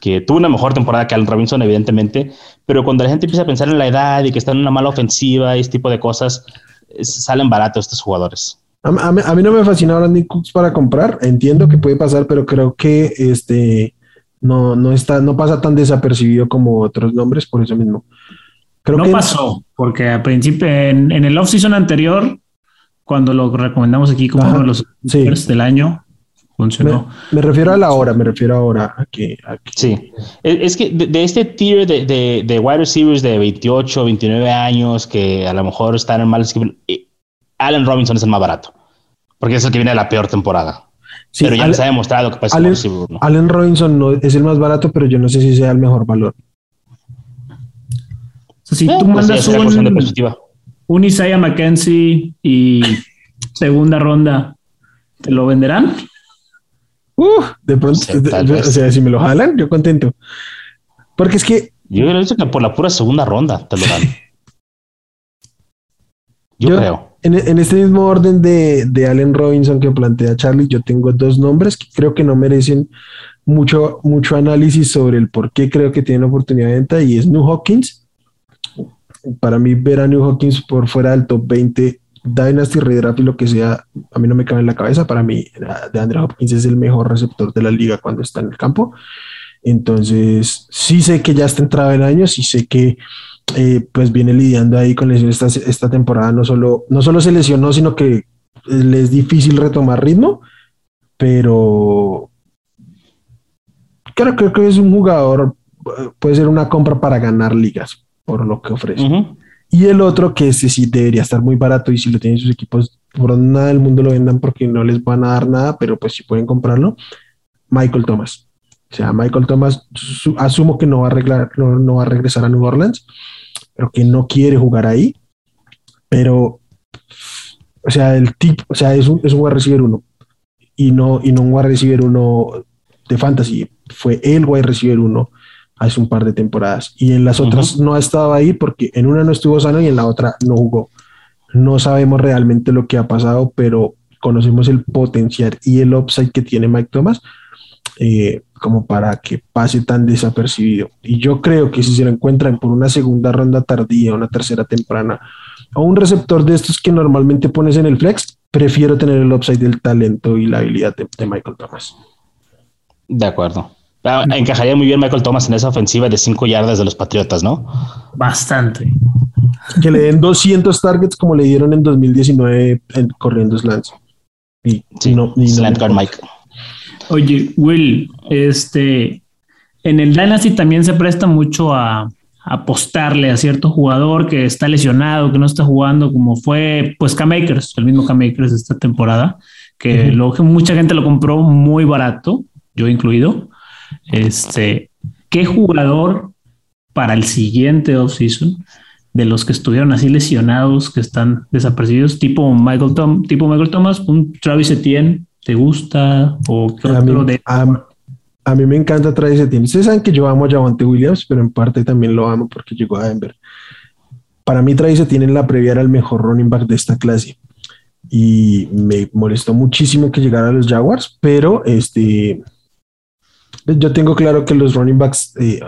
que tuvo una mejor temporada que Allen Robinson, evidentemente, pero cuando la gente empieza a pensar en la edad y que está en una mala ofensiva y este tipo de cosas, salen baratos estos jugadores. A, a, a mí no me fascina Brandon Cooks para comprar, entiendo que puede pasar, pero creo que este no, no, está, no pasa tan desapercibido como otros nombres, por eso mismo. Creo no que pasó, porque al principio, en, en el off-season anterior, cuando lo recomendamos aquí como Ajá, uno de los sí. del año, funcionó. Me, me, refiero a la hora, me refiero ahora a que. A que... Sí, es que de, de este tier de, de, de, wide receivers de 28, 29 años que a lo mejor están en mal Allen Robinson es el más barato, porque es el que viene de la peor temporada. Sí, pero ya Allen, se ha demostrado que puede ser Allen, receiver, ¿no? Allen Robinson no, es el más barato, pero yo no sé si sea el mejor valor. O sea, si eh, tú pues mandas un, un Isaiah McKenzie y segunda ronda, ¿te lo venderán? Uh, de pronto, sí, de, de, o sea, si me lo jalan, yo contento. Porque es que. Yo creo que por la pura segunda ronda te lo dan. yo, yo, creo. En, este mismo orden de, de, Allen Robinson que plantea Charlie, yo tengo dos nombres que creo que no merecen mucho, mucho análisis sobre el por qué creo que tienen oportunidad de venta y es New Hawkins. Para mí, ver a New Hawkins por fuera del top 20 Dynasty, Redraft y lo que sea, a mí no me cabe en la cabeza. Para mí, de Andrew Hopkins es el mejor receptor de la liga cuando está en el campo. Entonces, sí sé que ya está entrado en años y sé que eh, pues viene lidiando ahí con lesiones esta, esta temporada. No solo, no solo se lesionó, sino que le es difícil retomar ritmo, pero creo, creo que es un jugador, puede ser una compra para ganar ligas por lo que ofrece. Uh -huh. Y el otro que ese sí debería estar muy barato y si lo tienen sus equipos, por nada del mundo lo vendan porque no les van a dar nada, pero pues si pueden comprarlo, Michael Thomas. O sea, Michael Thomas, su, asumo que no va, a arreglar, no, no va a regresar a New Orleans, pero que no quiere jugar ahí. Pero, o sea, el tipo, o sea, es un, es un wide receiver uno y no, y no un wide receiver uno de fantasy, fue el wide receiver uno hace un par de temporadas. Y en las otras uh -huh. no ha estado ahí porque en una no estuvo sano y en la otra no jugó. No sabemos realmente lo que ha pasado, pero conocemos el potencial y el upside que tiene Mike Thomas eh, como para que pase tan desapercibido. Y yo creo que si se lo encuentran por una segunda ronda tardía, una tercera temprana, o un receptor de estos que normalmente pones en el flex, prefiero tener el upside del talento y la habilidad de, de Michael Thomas. De acuerdo. Ah, encajaría muy bien Michael Thomas en esa ofensiva de 5 yardas de los Patriotas, ¿no? Bastante. Que le den 200 targets como le dieron en 2019 en, corriendo slants. Y, sí, no, y slant no Mike. Oye, Will, este, en el Dynasty también se presta mucho a, apostarle a cierto jugador que está lesionado, que no está jugando, como fue pues K-Makers, el mismo K-Makers de esta temporada, que uh -huh. lo, mucha gente lo compró muy barato, yo incluido. Este, ¿qué jugador para el siguiente offseason de los que estuvieron así lesionados, que están desapercibidos, tipo Michael, Tom, tipo Michael Thomas, un Travis Etienne, te gusta? ¿O qué A mí, otro de- a- a mí me encanta Travis Etienne. Ustedes saben que yo amo a Javante Williams, pero en parte también lo amo porque llegó a Denver. Para mí, Travis Etienne en la previa era el mejor running back de esta clase. Y me molestó muchísimo que llegara a los Jaguars, pero este, yo tengo claro que los running backs eh,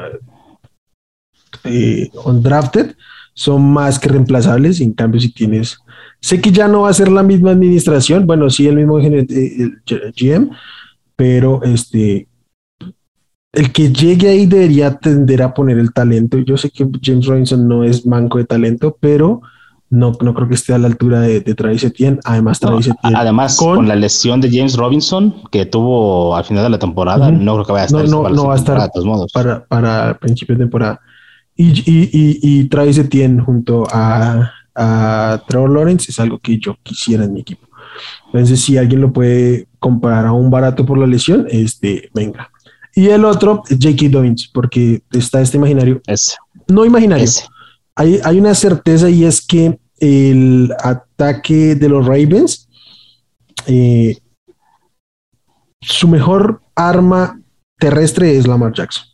eh, undrafted son más que reemplazables. En cambio, si tienes, sé que ya no va a ser la misma administración, bueno, sí, el mismo gener- eh, el GM, pero este, el que llegue ahí debería tender a poner el talento. Yo sé que James Robinson no es manco de talento, pero no, no creo que esté a la altura de, de Travis Etienne. Además, No, Travis Etienne. además, Con- con... la lesión de James Robinson que tuvo al final de la temporada, no creo que vaya a estar. No, no, para no va a estar de todos modos. para, para principios de temporada. Y, y, y, y Travis Etienne junto a, a Trevor Lawrence es algo que yo quisiera en mi equipo. Entonces, si alguien lo puede comprar a un barato por la lesión, este, venga. Y el otro es J.K. Dobbins, porque está este imaginario, Ese, no imaginario, ese. hay, hay una certeza y es que el ataque de los Ravens, eh, su mejor arma terrestre es Lamar Jackson.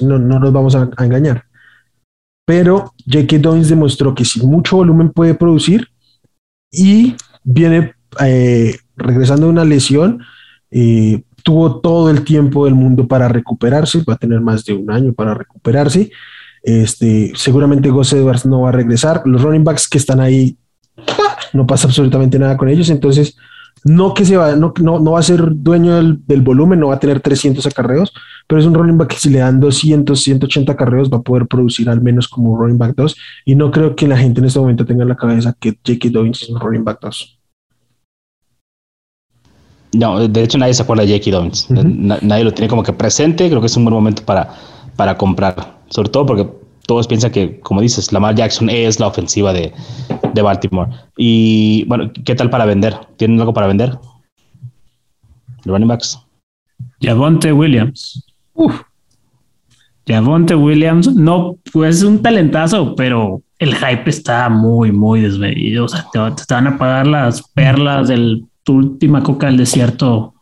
No, no nos vamos a, a engañar. Pero J.K. Dobbins demostró que sin mucho volumen puede producir y viene eh, regresando de una lesión. eh, tuvo todo el tiempo del mundo para recuperarse, va a tener más de un año para recuperarse. Este, seguramente Gus Edwards no va a regresar. Los running backs que están ahí, no pasa absolutamente nada con ellos. Entonces, no que se va, no, no, no va a ser dueño del, del volumen, no va a tener 300 acarreos, pero es un running back que si le dan 200, 180 acarreos va a poder producir al menos como running back 2. Y no creo que la gente en este momento tenga en la cabeza que J.K. Dobbins es un running back 2. No, de hecho nadie se acuerda de J.K. Dobbins. Nadie lo tiene como que presente. Creo que es un buen momento para, para comprar. Sobre todo porque todos piensan que, como dices, Lamar Jackson es la ofensiva de, de Baltimore. Y bueno, ¿qué tal para vender? ¿Tienen algo para vender? Running backs. Javonte Williams. Uf, Javonte Williams, no, pues es un talentazo, pero el hype está muy, muy desmedido. O sea, te, te van a pagar las perlas de tu última coca del desierto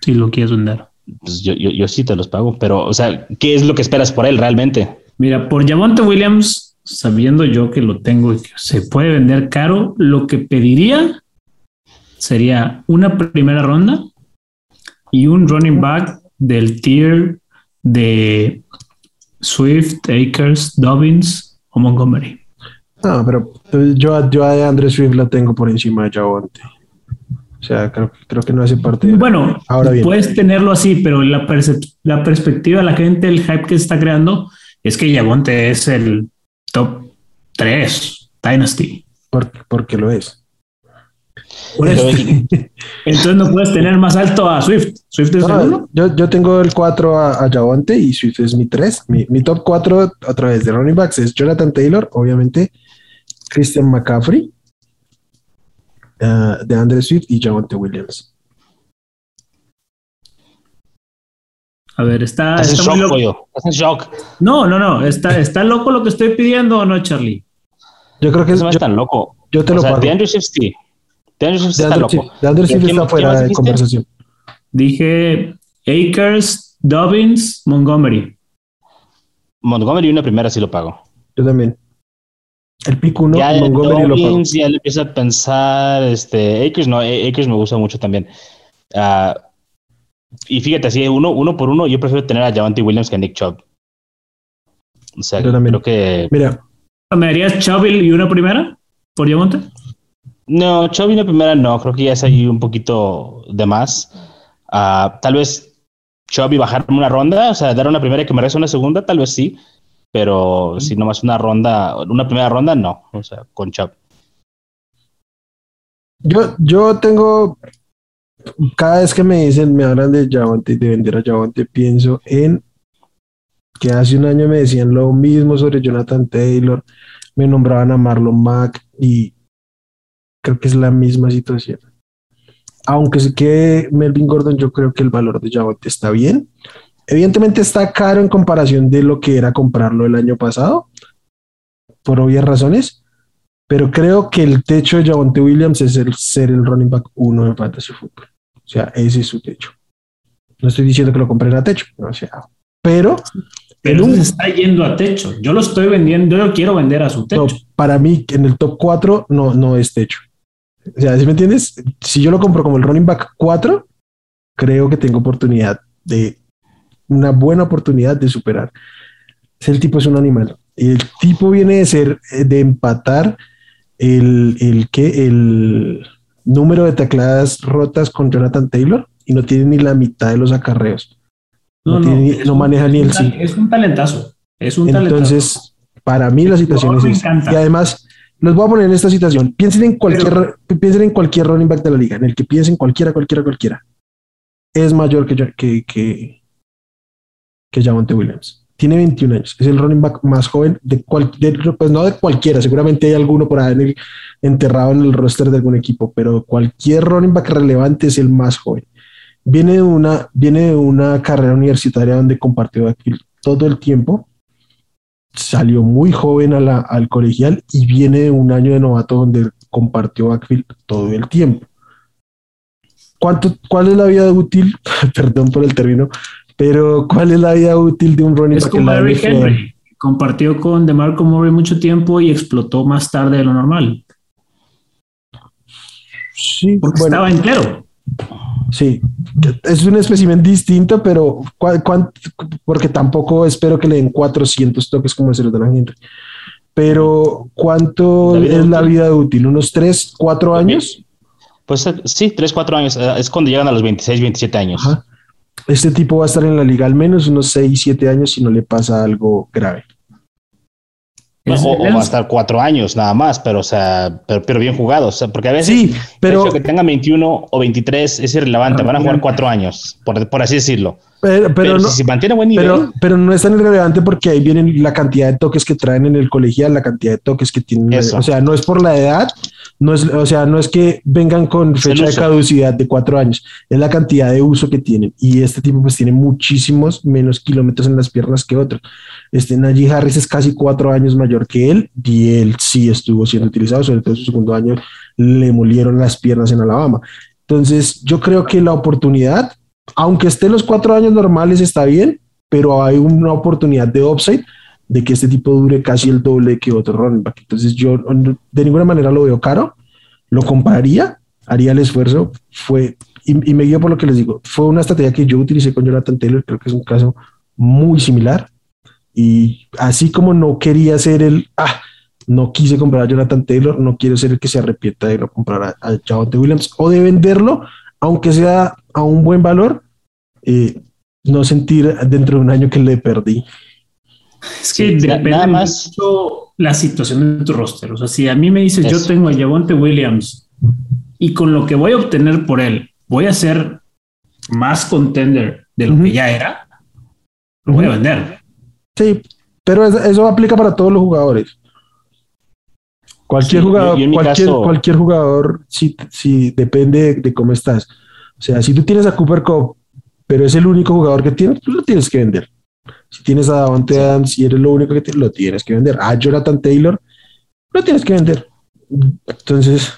si lo quieres vender. Pues yo, yo, yo sí te los pago, pero, o sea, ¿qué es lo que esperas por él realmente? Mira, por Javonte Williams, sabiendo yo que lo tengo y que se puede vender caro, lo que pediría sería una primera ronda y un running back del tier de Swift, Akers, Dobbins o Montgomery. no, pero yo, yo a Andrew Swift la tengo por encima de Javonte. O sea, creo, creo que no hace parte de. Bueno, Ahora bien. puedes tenerlo así, pero la, la perspectiva, la gente, el hype que se está creando es que Javonte es el top 3 Dynasty. Porque, porque lo es. Por. Entonces no puedes tener más alto a Swift. Swift es el No, uno. yo, yo tengo el 4 a, a Javonte y Swift es mi 3. Mi, mi top 4 a través de running backs es Jonathan Taylor, obviamente, Christian McCaffrey, ah, de Andre Swift y Javonte Williams. A ver, está, Estás en está muy shock, loco. pollo. Estás en shock. No, no, no. Está, está loco lo que estoy pidiendo o no, Charlie. Yo creo que no es yo, tan loco. yo te O lo sea, pago. de Andrew Swift sí. De Andrew Swift está loco. De Andre ¿Pero Swift quién- está fuera de conversación. Dije Akers, Dobbins, Montgomery. Montgomery una primera sí lo pago. Yo también. El 1, ya Montgomery lo pago. Dobbins, ya le empiezo a pensar, este, Akers no, Akers me gusta mucho también. Ah, y fíjate, así uno, uno por uno, yo prefiero tener a Javante Williams que a Nick Chubb. O sea, Yo también. creo que Mira, ¿Me darías Chubb y una primera por Javonte? no, Chubb y una primera no, creo que ya es ahí un poquito de más. Ah, tal vez Chubb y bajarme una ronda, o sea, dar una primera y que me regrese una segunda, tal vez sí, pero si nomás una ronda, una primera ronda, no, o sea, con Chubb. yo, yo tengo. Cada vez que me dicen, me hablan de Javonte, de vender a Javonte, pienso en que hace un año me decían lo mismo sobre Jonathan Taylor, me nombraban a Marlon Mack y creo que es la misma situación. Aunque se quede Melvin Gordon, yo creo que el valor de Javonte está bien. Evidentemente está caro en comparación de lo que era comprarlo el año pasado, por obvias razones, pero creo que el techo de Javonte Williams es el ser el running back uno en Fantasy Football. O sea, ese es su techo. No estoy diciendo que lo compren a techo, o sea, pero pero se está yendo a techo. Yo lo estoy vendiendo, yo lo quiero vender a su techo. para mí, en el top 4 no, no es techo. O sea, ¿sí me entiendes? Si yo lo compro como el running back 4, creo que tengo oportunidad de una buena oportunidad de superar. El tipo es un animal. El tipo viene de ser, eh, de empatar el, el que el número de tacladas rotas con Jonathan Taylor y no tiene ni la mitad de los acarreos. No, no, maneja ni el sí. Es un talentazo. Es un Entonces, para mí la situación es. Y además, los voy a poner en esta situación. Piensen en cualquier, piensen en cualquier running back de la liga, en el que piensen cualquiera, cualquiera, cualquiera. Es mayor que, que, que, que Javonte Williams. Tiene 21 años. Es el running back más joven de cualquier, pues no de cualquiera. Seguramente hay alguno por ahí enterrado en el roster de algún equipo, pero cualquier running back relevante es el más joven. Viene de una, viene de una carrera universitaria donde compartió aquí todo el tiempo. Salió muy joven al colegial y viene de un año de novato donde compartió backfield todo el tiempo. ¿Cuánto, ¿Cuál es la vida útil? Perdón por el término, pero ¿cuál es la vida útil de un running back? como Henry. Compartió con DeMarco Murray mucho tiempo y explotó más tarde de lo normal. Sí, porque estaba entero. Sí, es un espécimen distinto, pero porque tampoco espero que le den 400 toques como es el de la gente. Pero ¿cuánto es la vida útil? ¿Unos 3, 4 años? Pues sí, 3, 4 años. Eh, es cuando llegan a los 26, 27 años. Este tipo va a estar en la liga al menos unos 6, 7 años si no le pasa algo grave o, va a estar cuatro años nada más, pero, o sea, pero, bien jugados. porque a veces sí, pero, que tenga 21 o 23 es irrelevante. Van a jugar cuatro años, por, por así decirlo. Pero, no, si mantiene buen nivel. Pero, no es tan irrelevante porque ahí vienen la cantidad de toques que traen en el colegial, la cantidad de toques que tienen. O sea, no es por la edad, no es, o sea, no es que vengan con fecha de caducidad de cuatro años, es la cantidad de uso que tienen. Y este tipo pues tiene muchísimos menos kilómetros en las piernas que otros. Este Najee Harris es casi cuatro años mayor que él y él sí estuvo siendo utilizado, sobre todo en su segundo año le molieron las piernas en Alabama. Entonces, yo creo que la oportunidad aunque esté los cuatro años normales, está bien, pero hay una oportunidad de upside de que este tipo dure casi el doble que otro running back. Entonces yo de ninguna manera lo veo caro, lo compraría, haría el esfuerzo, fue, y, me guío por lo que les digo, fue una estrategia que yo utilicé con Jonathan Taylor, creo que es un caso muy similar, y así como no quería ser el, ah, no quise comprar a Jonathan Taylor, no quiero ser el que se arrepienta de no comprar a, a Williams o de venderlo, aunque sea a un buen valor, eh, no sentir dentro de un año que le perdí. Es que depende nada más mucho la situación de tu roster. O sea, si a mí me dices, yo tengo a Javonte Williams y con lo que voy a obtener por él, voy a ser más contender de lo que ya era, lo voy a vender. Sí, pero eso, aplica para todos los jugadores. Cualquier jugador, cualquier, cualquier jugador, si, si depende de cómo estás. O sea, si tú tienes a Cooper Cup, pero es el único jugador que tienes, tú lo tienes que vender. Si tienes a Davante Adams y eres lo único que tienes, lo tienes que vender. A Jonathan Taylor, lo tienes que vender. Entonces,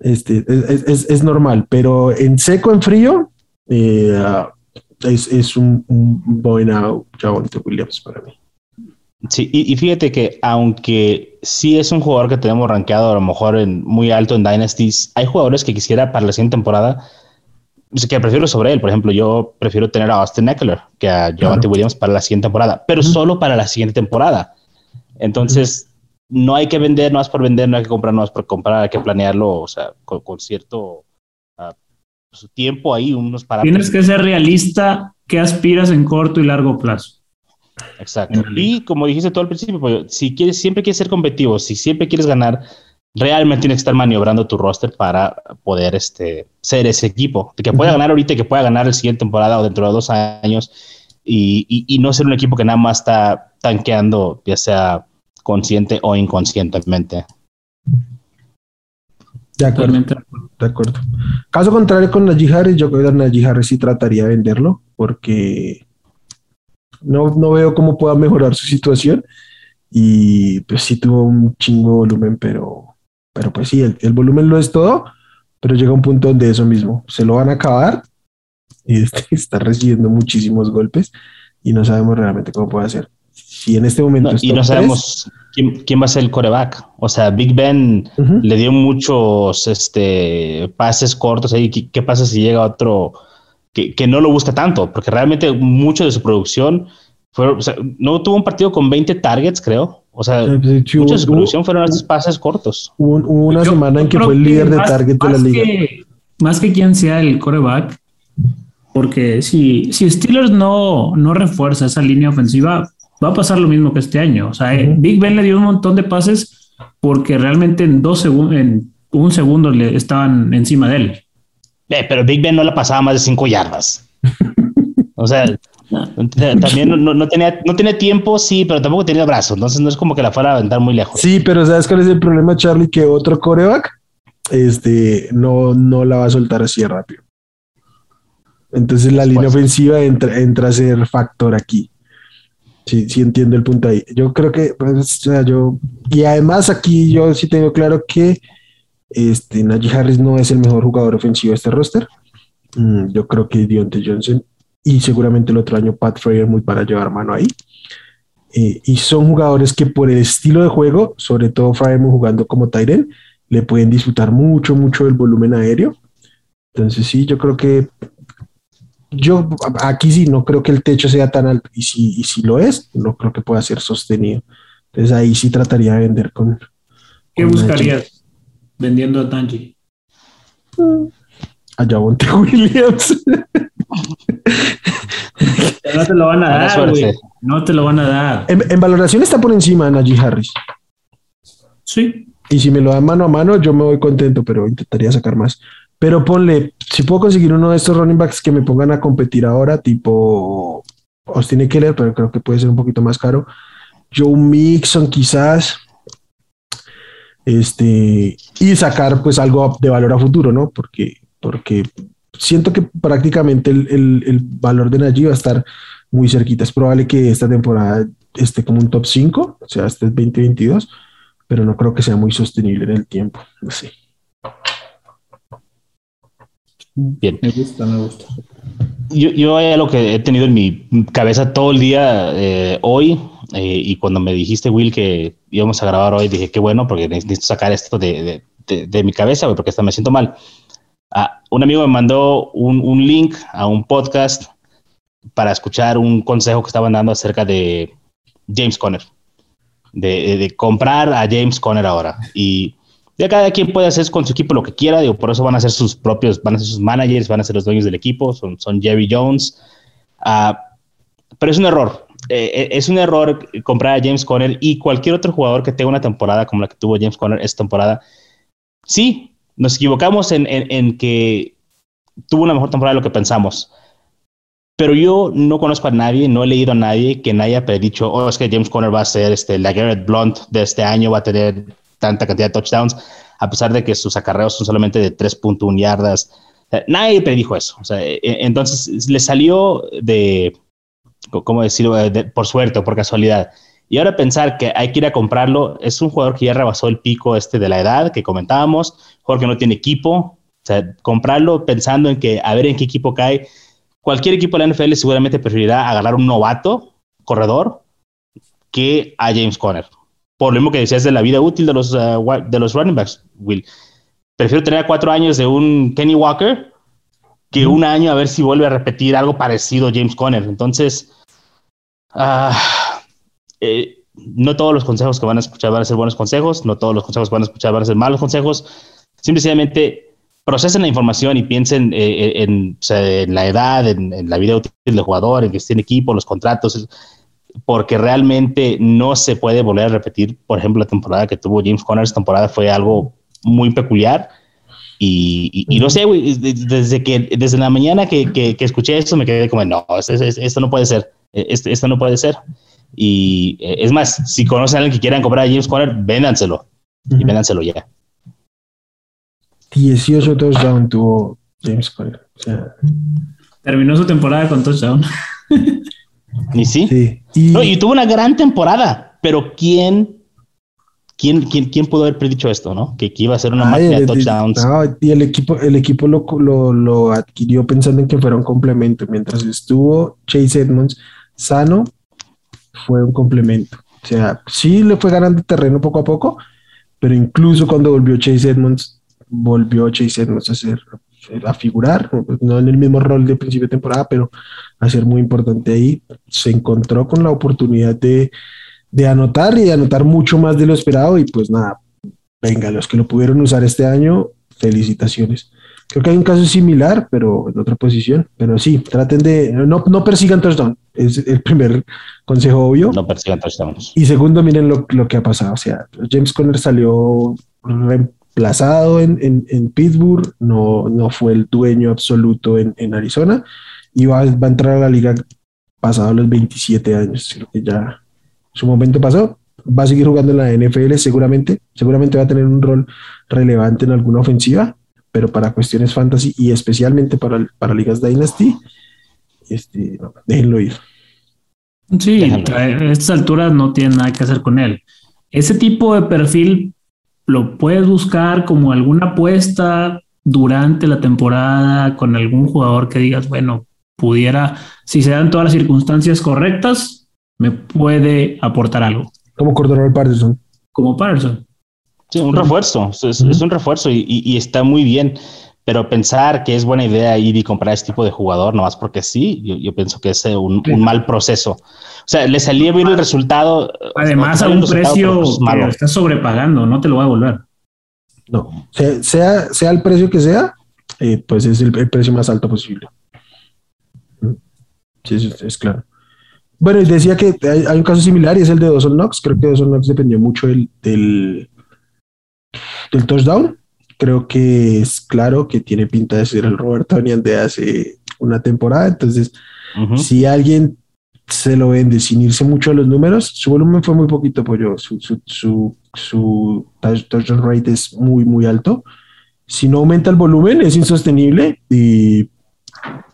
este, es, normal, pero en seco, en frío, eh, es, un, un buena Javonte Williams para mí. Sí, y, fíjate que aunque sí es un jugador que tenemos rankeado a lo mejor en, muy alto en Dynasties, hay jugadores que quisiera para la siguiente temporada que prefiero sobre él. Por ejemplo, yo prefiero tener a Austin Eckler que a Javante Williams para la siguiente temporada, pero solo para la siguiente temporada. Entonces, no hay que vender, no más por vender, no hay que comprar, no más por comprar, hay que planearlo, o sea, con, cierto uh, su tiempo ahí, unos parámetros. Tienes que ser realista, que aspiras en corto y largo plazo. Exacto. Y como dijiste tú al principio, pues, si quieres, siempre quieres ser competitivo, si siempre quieres ganar, realmente tienes que estar maniobrando tu roster para poder este, ser ese equipo, de que pueda ganar ahorita y que pueda ganar el siguiente temporada o dentro de dos años y, no ser un equipo que nada más está tanqueando, ya sea consciente o inconscientemente. De acuerdo. De acuerdo. Caso contrario con Najee Harris, yo creo que Najee Harris sí trataría de venderlo porque no, no veo cómo pueda mejorar su situación y pues sí tuvo un chingo volumen, pero pero pues sí, el, volumen lo es todo, pero llega un punto donde eso mismo, se lo van a acabar y este está recibiendo muchísimos golpes y no sabemos realmente cómo puede hacer. Si en este momento... No, y no sabemos quién, quién, va a ser el coreback. O sea, Big Ben uh -huh. le dio muchos este, pases cortos ahí. ¿Qué, ¿Qué, pasa si llega otro que, que, no lo busca tanto? Porque realmente mucho de su producción fue, o sea, no tuvo un partido con 20 targets, creo. O sea, sí, mucha su producción fueron estos pases cortos. Hubo, hubo una yo, semana en que fue el líder de target de la liga. Que, más que quien sea el coreback, porque si, si Steelers no, no refuerza esa línea ofensiva, va a pasar lo mismo que este año. O sea, uh -huh. Big Ben le dio un montón de pases porque realmente en dos segundos, en un segundo le estaban encima de él. Eh, pero Big Ben no le pasaba más de cinco yardas. o sea, también no, no, tenía, no tenía tiempo, sí, pero tampoco tenía brazo. Entonces no es como que la fuera a aventar muy lejos. Sí, pero ¿sabes cuál es el problema, Charlie? Que otro coreback este, no, no la va a soltar así rápido. Entonces la línea ofensiva entra, entra a ser factor aquí. Sí, sí entiendo el punto ahí. Yo creo que, pues, o sea, yo, y además aquí yo sí tengo claro que este, Najee Harris no es el mejor jugador ofensivo de este roster. Mm, yo creo que Dionte Johnson y seguramente el otro año Pat Fryer muy para llevar mano ahí. Eh, y son jugadores que por el estilo de juego, sobre todo Fryer jugando como Tyren, le pueden disfrutar mucho, mucho del volumen aéreo. Entonces sí, yo creo que yo aquí sí no creo que el techo sea tan alto y si, y si lo es, no creo que pueda ser sostenido. Entonces ahí sí trataría de vender con... ¿Qué con buscarías vendiendo a Tanji? A Javonte Williams. No te lo van a dar, güey. No te lo van a dar. En, en, valoración está por encima de Najee Harris. Sí. Y si me lo dan mano a mano, yo me voy contento, pero intentaría sacar más. Pero ponle, si puedo conseguir uno de estos running backs que me pongan a competir ahora, tipo Austin Eckler, pero creo que puede ser un poquito más caro. Joe Mixon, quizás. Este, y sacar pues algo de valor a futuro, ¿no? Porque, porque siento que prácticamente el, el, el valor de Najee va a estar muy cerquita. Es probable que esta temporada esté como un top 5, o sea, este es 2022, pero no creo que sea muy sostenible en el tiempo. No sé. Bien. Me gusta, me gusta. Yo, yo algo que he tenido en mi cabeza todo el día eh, hoy eh, y cuando me dijiste, Will, que íbamos a grabar hoy, dije, qué bueno, porque necesito sacar esto de, de, de, de mi cabeza, porque hasta me siento mal. Ah, un amigo me mandó un, un, link a un podcast para escuchar un consejo que estaban dando acerca de James Conner, de, de comprar a James Conner ahora. Y ya cada quien puede hacer con su equipo lo que quiera, digo, por eso van a ser sus propios, van a ser sus managers, van a ser los dueños del equipo, son, son Jerry Jones. Uh, pero es un error. Eh, es un error comprar a James Conner y cualquier otro jugador que tenga una temporada como la que tuvo James Conner esta temporada. Sí, nos equivocamos en, que tuvo una mejor temporada de lo que pensamos. Pero yo no conozco a nadie, no he leído a nadie que nadie haya predicho, oh, es que James Conner va a ser este, la Garrett Blunt de este año, va a tener tanta cantidad de touchdowns, a pesar de que sus acarreos son solamente de 3.1 yardas. O sea, nadie predijo eso. O sea, entonces le salió de, ¿cómo decirlo? De, por suerte o por casualidad. Y ahora pensar que hay que ir a comprarlo, es un jugador que ya rebasó el pico este de la edad que comentábamos, jugador que no tiene equipo. O sea, comprarlo pensando en que a ver en qué equipo cae. Cualquier equipo de la NFL seguramente preferirá agarrar un novato corredor que a James Conner por lo mismo que decías de la vida útil de los, uh, de los running backs, Will. Prefiero tener cuatro años de un Kenny Walker que un año a ver si vuelve a repetir algo parecido James Conner. Entonces, uh, eh, no todos los consejos que van a escuchar van a ser buenos consejos, no todos los consejos que van a escuchar van a ser malos consejos. Simplemente procesen la información y piensen eh, en, o sea, en, la edad, en, en, la vida útil del jugador, en que esté en equipo, los contratos porque realmente no se puede volver a repetir, por ejemplo, la temporada que tuvo James Conner, esa temporada fue algo muy peculiar. Y, y, y no sé, güey, desde que desde la mañana que, que, que escuché esto me quedé como, no, esto, esto no puede ser, esto, esto, no puede ser. Y eh, es más, si conocen a alguien que quieran comprar a James Conner, véndanselo uh -huh. y véndanselo ya. 18 touchdowns tuvo James Conner. O sea, Terminó su temporada con touchdown. ¿Y sí? sí. Y... No, y tuvo una gran temporada, pero ¿quién, ¿quién, quién, quién pudo haber predicho esto, no? Que, iba a ser una máquina de touchdowns. y el equipo, el equipo lo, lo, lo, adquirió pensando en que fuera un complemento. Mientras estuvo Chase Edmonds sano, fue un complemento. O sea, sí le fue ganando terreno poco a poco, pero incluso cuando volvió Chase Edmonds, volvió Chase Edmonds a ser a figurar, no en el mismo rol de principio de temporada, pero a ser muy importante ahí. Se encontró con la oportunidad de, de anotar y de anotar mucho más de lo esperado y pues nada, venga, los que lo pudieron usar este año, felicitaciones. Creo que hay un caso similar, pero en otra posición. Pero sí, traten de no, no persigan touchdown. Es el primer consejo obvio. No persigan touchdowns. Y segundo, miren lo, lo que ha pasado. O sea, James Conner salió reemplazado en, en, en Pittsburgh, no, no fue el dueño absoluto en, en Arizona y va, va, a entrar a la liga pasado los 27 años. Creo que ya su momento pasó. Va a seguir jugando en la NFL seguramente. Seguramente va a tener un rol relevante en alguna ofensiva pero para cuestiones fantasy y especialmente para, para ligas Dynasty, este, déjenlo ir. Sí, a estas alturas no tiene nada que hacer con él. Ese tipo de perfil lo puedes buscar como alguna apuesta durante la temporada con algún jugador que digas, bueno, pudiera, si se dan todas las circunstancias correctas, me puede aportar algo. Como Cordero Patterson. Como Patterson. Sí, un refuerzo, es, un refuerzo y, está muy bien, pero pensar que es buena idea ir y comprar este tipo de jugador, nomás porque sí, yo, pienso que es eh, un, mal proceso. O sea, le salía bien el resultado. Además, a un precio pues, que lo estás sobrepagando, no te lo va a devolver. No, sea, sea, el precio que sea, eh, pues es el, precio más alto posible. Sí, es, claro. Bueno, y decía que hay, un caso similar y es el de Dawson Knox. Creo que Dawson Knox dependió mucho del, del touchdown. Creo que es claro que tiene pinta de ser el Robertonian de hace una temporada. Entonces, si alguien se lo vende sin irse mucho a los números, su volumen fue muy poquito, pollo. Su, su, su, su touchdown rate es muy, muy alto. Si no aumenta el volumen, es insostenible y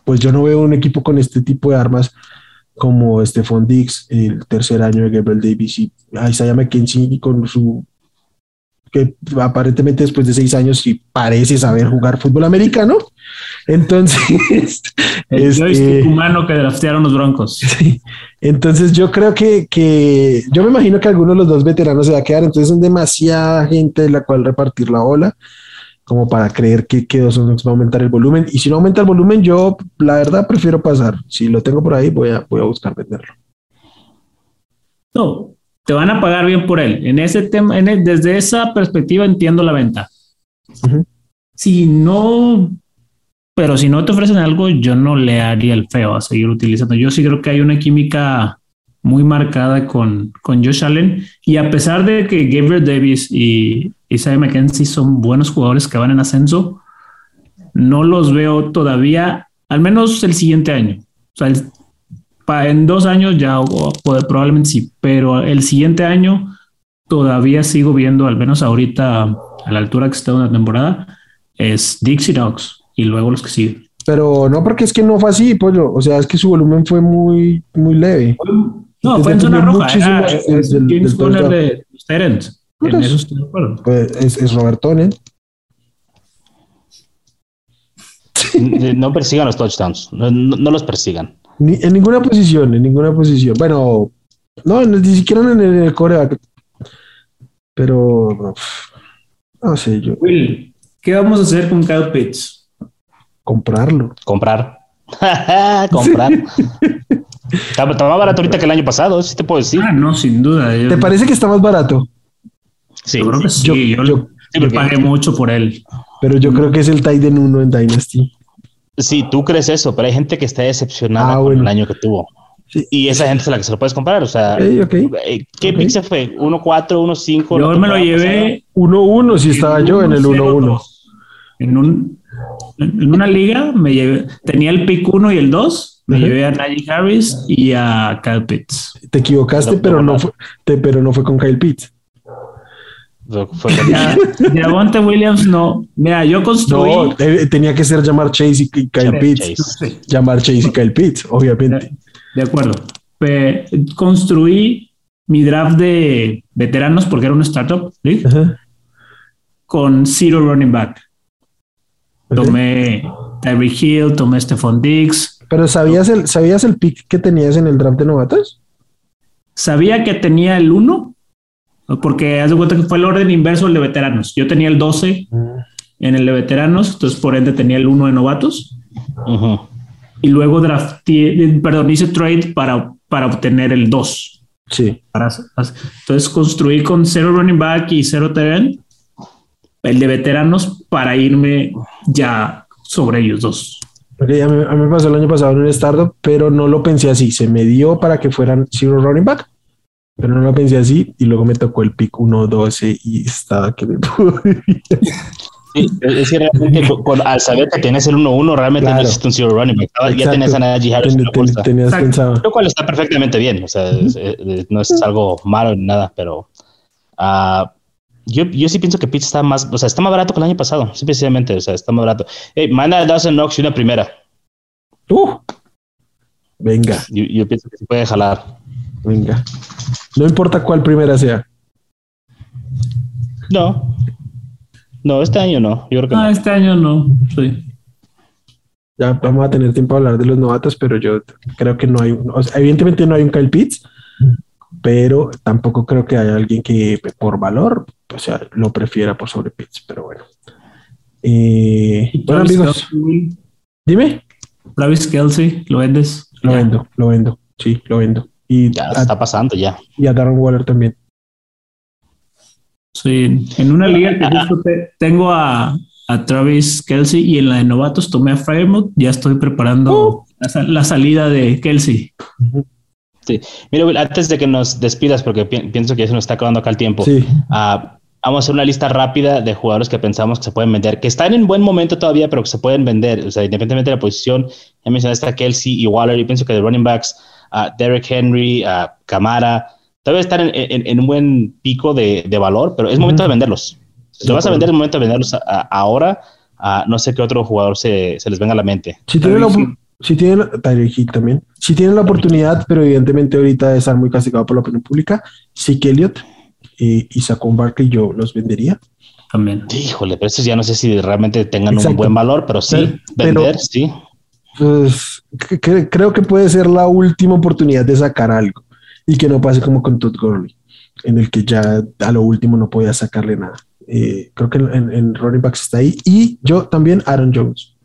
pues yo no veo un equipo con este tipo de armas como Stephon Dix, el tercer año de Gabriel Davis y Isaiah McKenzie con su que aparentemente después de seis años sí parece saber jugar fútbol americano. Entonces, el este, humano que draftearon los Broncos. Entonces, yo creo que, que yo me imagino que alguno de los dos veteranos se va a quedar. Entonces, son demasiada gente de la cual repartir la ola como para creer que, que dos va a aumentar el volumen. Y si no aumenta el volumen, yo la verdad prefiero pasar. Si lo tengo por ahí, voy a, voy a buscar venderlo. No, te van a pagar bien por él. En ese tema, desde esa perspectiva entiendo la venta. Si no, pero si no te ofrecen algo, yo no le haría el feo a seguir utilizando. Yo sí creo que hay una química muy marcada con, con Josh Allen y a pesar de que Gabriel Davis y Isaiah McKenzie son buenos jugadores que van en ascenso, no los veo todavía, al menos el siguiente año. O sea, en dos años ya probablemente sí, pero el siguiente año todavía sigo viendo, al menos ahorita a la altura que está en la temporada, es Dixie Dogs y luego los que siguen. Pero no porque es que no fue así, pollo. O sea, es que su volumen fue muy, muy leve. No, fue en zona roja. Era, es, del, James Conner de los En eso estoy de acuerdo. Pues es, es Robertone. No persigan los touchdowns. no los persigan en ninguna posición, en ninguna posición. Bueno, no, ni siquiera en el, coreback. Pero no, sé yo. Will, ¿qué vamos a hacer con Kyle Pitts? Comprarlo. Comprar. Comprar. está, más barato ahorita que el año pasado, sí te puedo decir. Ah, no, sin duda. ¿Te parece que está más barato? Sí, yo creo que sí. Yo, pagué mucho por él. Pero yo creo que es el Titan 1 en Dynasty. Sí, tú crees eso, pero hay gente que está decepcionada ah, con el año que tuvo. Y esa gente es la que se lo puedes comprar. O sea, eh, ¿qué okay. se fue? ¿1-4, 1-5? Yo me lo llevé 1-1 si estaba yo en el 1-1. En, un, en una liga me llevé, tenía el pick 1 y el 2. Me llevé a Najee Harris y a Kyle Pitts. Te equivocaste, pero, no fue, pero no fue con Kyle Pitts. Javonte Williams no. Mira, yo construí. No, tenía que ser llamar Chase y Kyle Pitts. Llamar Chase y Kyle Pitts, obviamente. De, acuerdo. construí mi draft de veteranos, porque era un startup con zero running back. Tomé Tyreek Hill, tomé Stephon Diggs. Pero ¿sabías el, ¿sabías el pick que tenías en el draft de novatos? Sabía que tenía el 1, porque haz de cuenta que fue el orden inverso del de veteranos. Yo tenía el 12 en el de veteranos, entonces por ende tenía el 1 de novatos. Ujú. Y luego drafté, perdón, hice trade para, para obtener el 2. Sí. Para- entonces construí con cero running back y cero terreno el de veteranos para irme ya sobre ellos dos. Ok, a, mí, a mí me pasó el año pasado en un startup, pero no lo pensé así. Se me dio para que fueran zero running back, pero no lo pensé así. Y luego me tocó el pick 1-12 y estaba que me Sí, es decir, realmente con- con- al saber que tienes el 1-1, realmente Claro. no existe un zero running back. Ya Exacto. tenías a Najee Harris en Ten- la ten- tenías Exacto. pensado. Lo cual está perfectamente bien, o sea, es- es- no es algo malo ni nada, pero ah, yo, yo sí pienso que Pitts está más, o sea, está más barato que el año pasado, sí, precisamente, o sea, está más barato. Hey, manda a Dawson Knox y una primera. Uh, venga, Yo, yo pienso que se puede jalar. venga. No importa cuál primera sea. No, no, este año no, yo creo que Ah, no. este año no. Sí. Ya vamos a tener tiempo a hablar de los novatos, pero yo creo que no hay, un- o sea, evidentemente no hay un Kyle Pitts, pero tampoco creo que haya alguien que por valor, o sea, lo prefiera por sobre Pitts, pero bueno. Eh, Y bueno, amigos, dime, Travis Kelsey, ¿lo vendes? lo vendo, lo vendo, sí, lo vendo. Y Ya a, está pasando ya. y a Darren Waller también. Sí, en una liga que justo te- tengo a, a Travis Kelsey y en la de novatos tomé a Fairmouth. Ya estoy preparando Uh. la, sa- la salida de Kelsey. Mira, Will, antes de que nos despidas, porque pi- pienso que ya se nos está acabando acá el tiempo, Sí, ah, vamos a hacer una lista rápida de jugadores que pensamos que se pueden vender, que están en buen momento todavía, pero que se pueden vender, o sea, independientemente de la posición. Ya mencionaste a Kelsey y Waller, y pienso que de running backs, a Derek Henry, a Camara, todavía están en, en- en un buen pico de, de valor, pero es momento de venderlos. Si De lo vas a vender, es momento de venderlos a- a- ahora. Ah, no sé qué otro jugador se, se les venga a la mente. si tienen la, si tienen, también, si tienen la oportunidad, pero evidentemente ahorita de estar muy castigado por la opinión pública, sí que Elliot y, y Saquon Barkley yo los vendería. También. Híjole, pero estos ya no sé si realmente tengan Exacto. un buen valor, pero sí, Pero- vender, sí. Pues cre- cre- creo que puede ser la última oportunidad de sacar algo y que no pase como con Todd Gurley, en el que ya a lo último no podía sacarle nada. Eh, creo que en, en, en running backs está ahí y yo también Aaron Jones.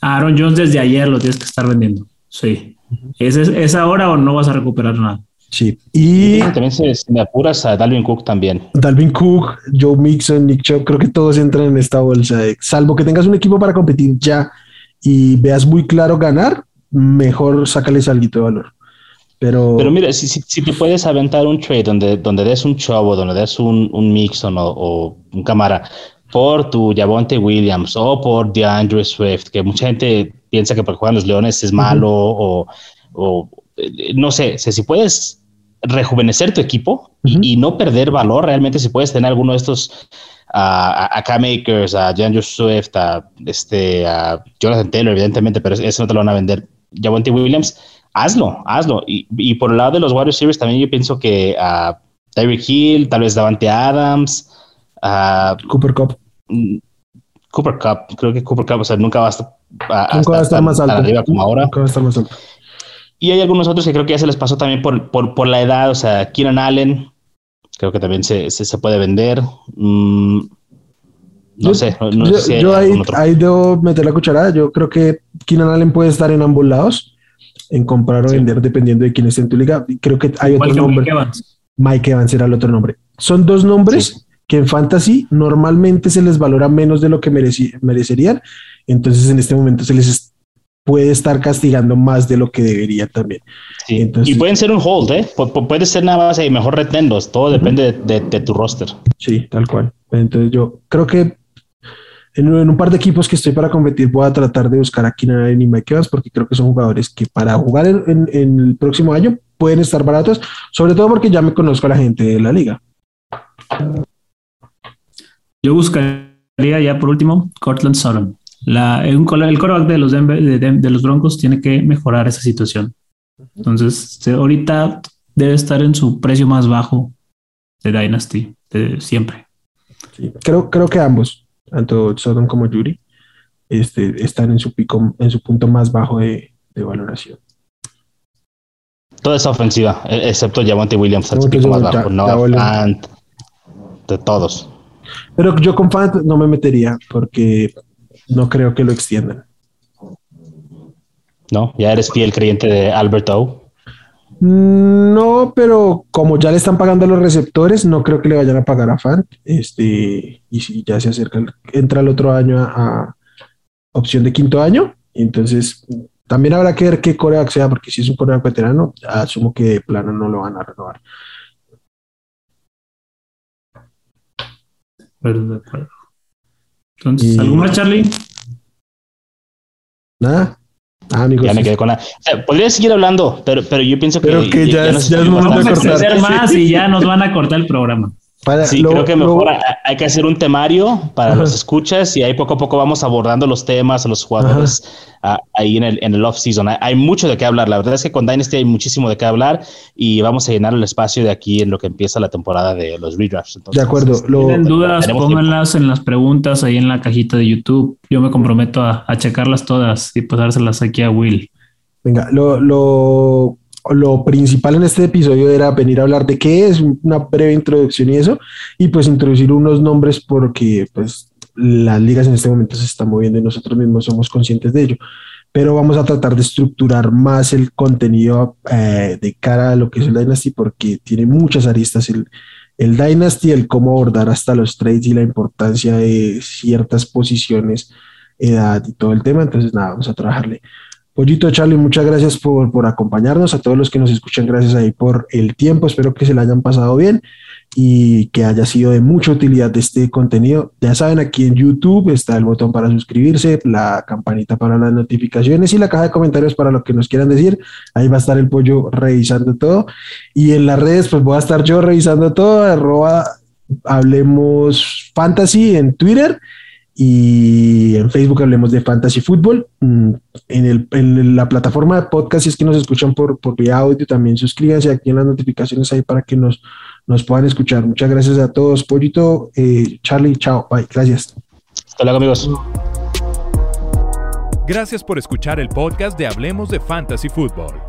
Aaron Jones desde ayer lo tienes que estar vendiendo. Sí. ¿Es, es, es ahora o no vas a recuperar nada? Sí. Y También se, se me apuras a Dalvin Cook también. Dalvin Cook, Joe Mixon, Nick Chubb, creo que todos entran en esta bolsa. de- salvo que tengas un equipo para competir ya y veas muy claro ganar, mejor sácales algo de valor. Pero, Pero mira, si, si, si te puedes aventar un trade donde, donde des un Chubb, donde des un, un Mixon o, o un Camara por tu Javonte Williams o por DeAndre Swift, que mucha gente piensa que porque juegan los Leones es malo o, o, eh, no sé, si puedes rejuvenecer tu equipo y, no perder valor, realmente si puedes tener alguno de estos a, a, a Cam Akers, a DeAndre Swift, a, este, a Jonathan Taylor, evidentemente, pero ese no te lo van a vender. Javonte Williams, hazlo, hazlo. Y, y por el lado de los Warriors Series también yo pienso que a Tyreek Hill, tal vez Davante Adams, a Cooper Cup mm, Cooper Cup, creo que Cooper Cup, o sea, nunca va a estar, a- nunca va a estar tan- más alto. arriba como ahora. Nunca va a estar más alto. Y hay algunos otros que creo que ya se les pasó también por, por, por la edad, o sea, Keenan Allen, creo que también se, se, se puede vender. Mm, no Yo- sé, no, yo, sé si yo ahí, ahí debo meter la cucharada. Yo creo que Keenan Allen puede estar en ambos lados, en comprar o Sí. vender dependiendo de quién esté en tu liga. Creo que hay otro que Mike nombre. Evans. Mike Evans era el otro nombre. Son dos nombres Sí. que en fantasy normalmente se les valora menos de lo que merecerían. Entonces en este momento se les es- puede estar castigando más de lo que debería también. Sí. entonces- y pueden ser un hold, ¿eh? Pu- pu- puede ser nada más y mejor retenlos, todo depende de, de- de tu roster. Sí, tal cual. Entonces yo creo que en, en un par de equipos que estoy para competir voy a tratar de buscar a Keenan y Mike Evans porque creo que son jugadores que para jugar en, en- en el próximo año pueden estar baratos, sobre todo porque ya me conozco a la gente de la liga. Yo buscaría ya por último Cortland Sutton. La, un cole- el coreback de los, Denver- de, de- de los Broncos tiene que mejorar esa situación. Entonces, se- ahorita debe estar en su precio más bajo de Dynasty, de siempre. creo, creo que ambos, tanto Sodom como Yuri, este, están en su pico, en su punto más bajo de, valoración. Toda esa ofensiva, e, excepto Javonte Williams, su pico más bajo, no Fant, de todos. Pero yo con Fant no me metería porque no creo que lo extiendan. ¿No? ¿Ya eres fiel creyente de Albert O? Mm, no, pero como ya le están pagando a los receptores, no creo que le vayan a pagar a Fant. Este, y si ya se acerca, entra el otro año a, opción de quinto año, entonces también habrá que ver qué coreback sea, porque si es un coreback veterano, asumo que de plano no lo van a renovar. Entonces, ¿algo más, Charlie? Nada. Ah, ya me quedé con la. podría seguir hablando, pero, pero yo pienso que. Pero que ya, ya, ya nos vamos a cortar. más y ya nos van a cortar el programa sí, creo que mejor hay que hacer un temario para los escuchas y ahí poco a poco vamos abordando los temas, los jugadores ahí en el, en el off-season. Hay, mucho de qué hablar. La verdad es que con Dynasty hay muchísimo de qué hablar y vamos a llenar el espacio de aquí en lo que empieza la temporada de los redrafts. de acuerdo. Si tienen dudas, pónganlas en las preguntas ahí en la cajita de YouTube. Yo me comprometo a, a checarlas todas y pasárselas aquí a Will. Venga, lo, lo lo principal en este episodio era venir a hablar de qué es, una breve introducción y eso, y pues introducir unos nombres porque pues las ligas en este momento se están moviendo y nosotros mismos somos conscientes de ello. Pero vamos a tratar de estructurar más el contenido eh, de cara a lo que es el Dynasty porque tiene muchas aristas el, el Dynasty, el cómo abordar hasta los trades y la importancia de ciertas posiciones, edad y todo el tema. Entonces, nada, vamos a trabajarle. Pollito Charlie, muchas gracias por, por, acompañarnos. A todos los que nos escuchan, gracias ahí por el tiempo. Espero que se lo hayan pasado bien y que haya sido de mucha utilidad este contenido. Ya saben, aquí en YouTube está el botón para suscribirse, la campanita para las notificaciones y la caja de comentarios para lo que nos quieran decir. Ahí va a estar el pollo revisando todo. Y en las redes, pues voy a estar yo revisando todo. Arroba Hablemos Fantasy en Twitter y en Facebook hablemos de Fantasy Fútbol. Mm, en, el, en, la plataforma de podcast, si es que nos escuchan por, por vía audio, también suscríbanse aquí en las notificaciones ahí para que nos, nos puedan escuchar. Muchas gracias a todos. Pollito, eh, Charlie, chao, bye. Gracias. Hasta luego, amigos. Gracias por escuchar el podcast de Hablemos de Fantasy Fútbol.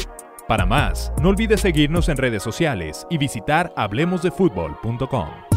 Para más, no olvides seguirnos en redes sociales y visitar hablemosdefutbol.com.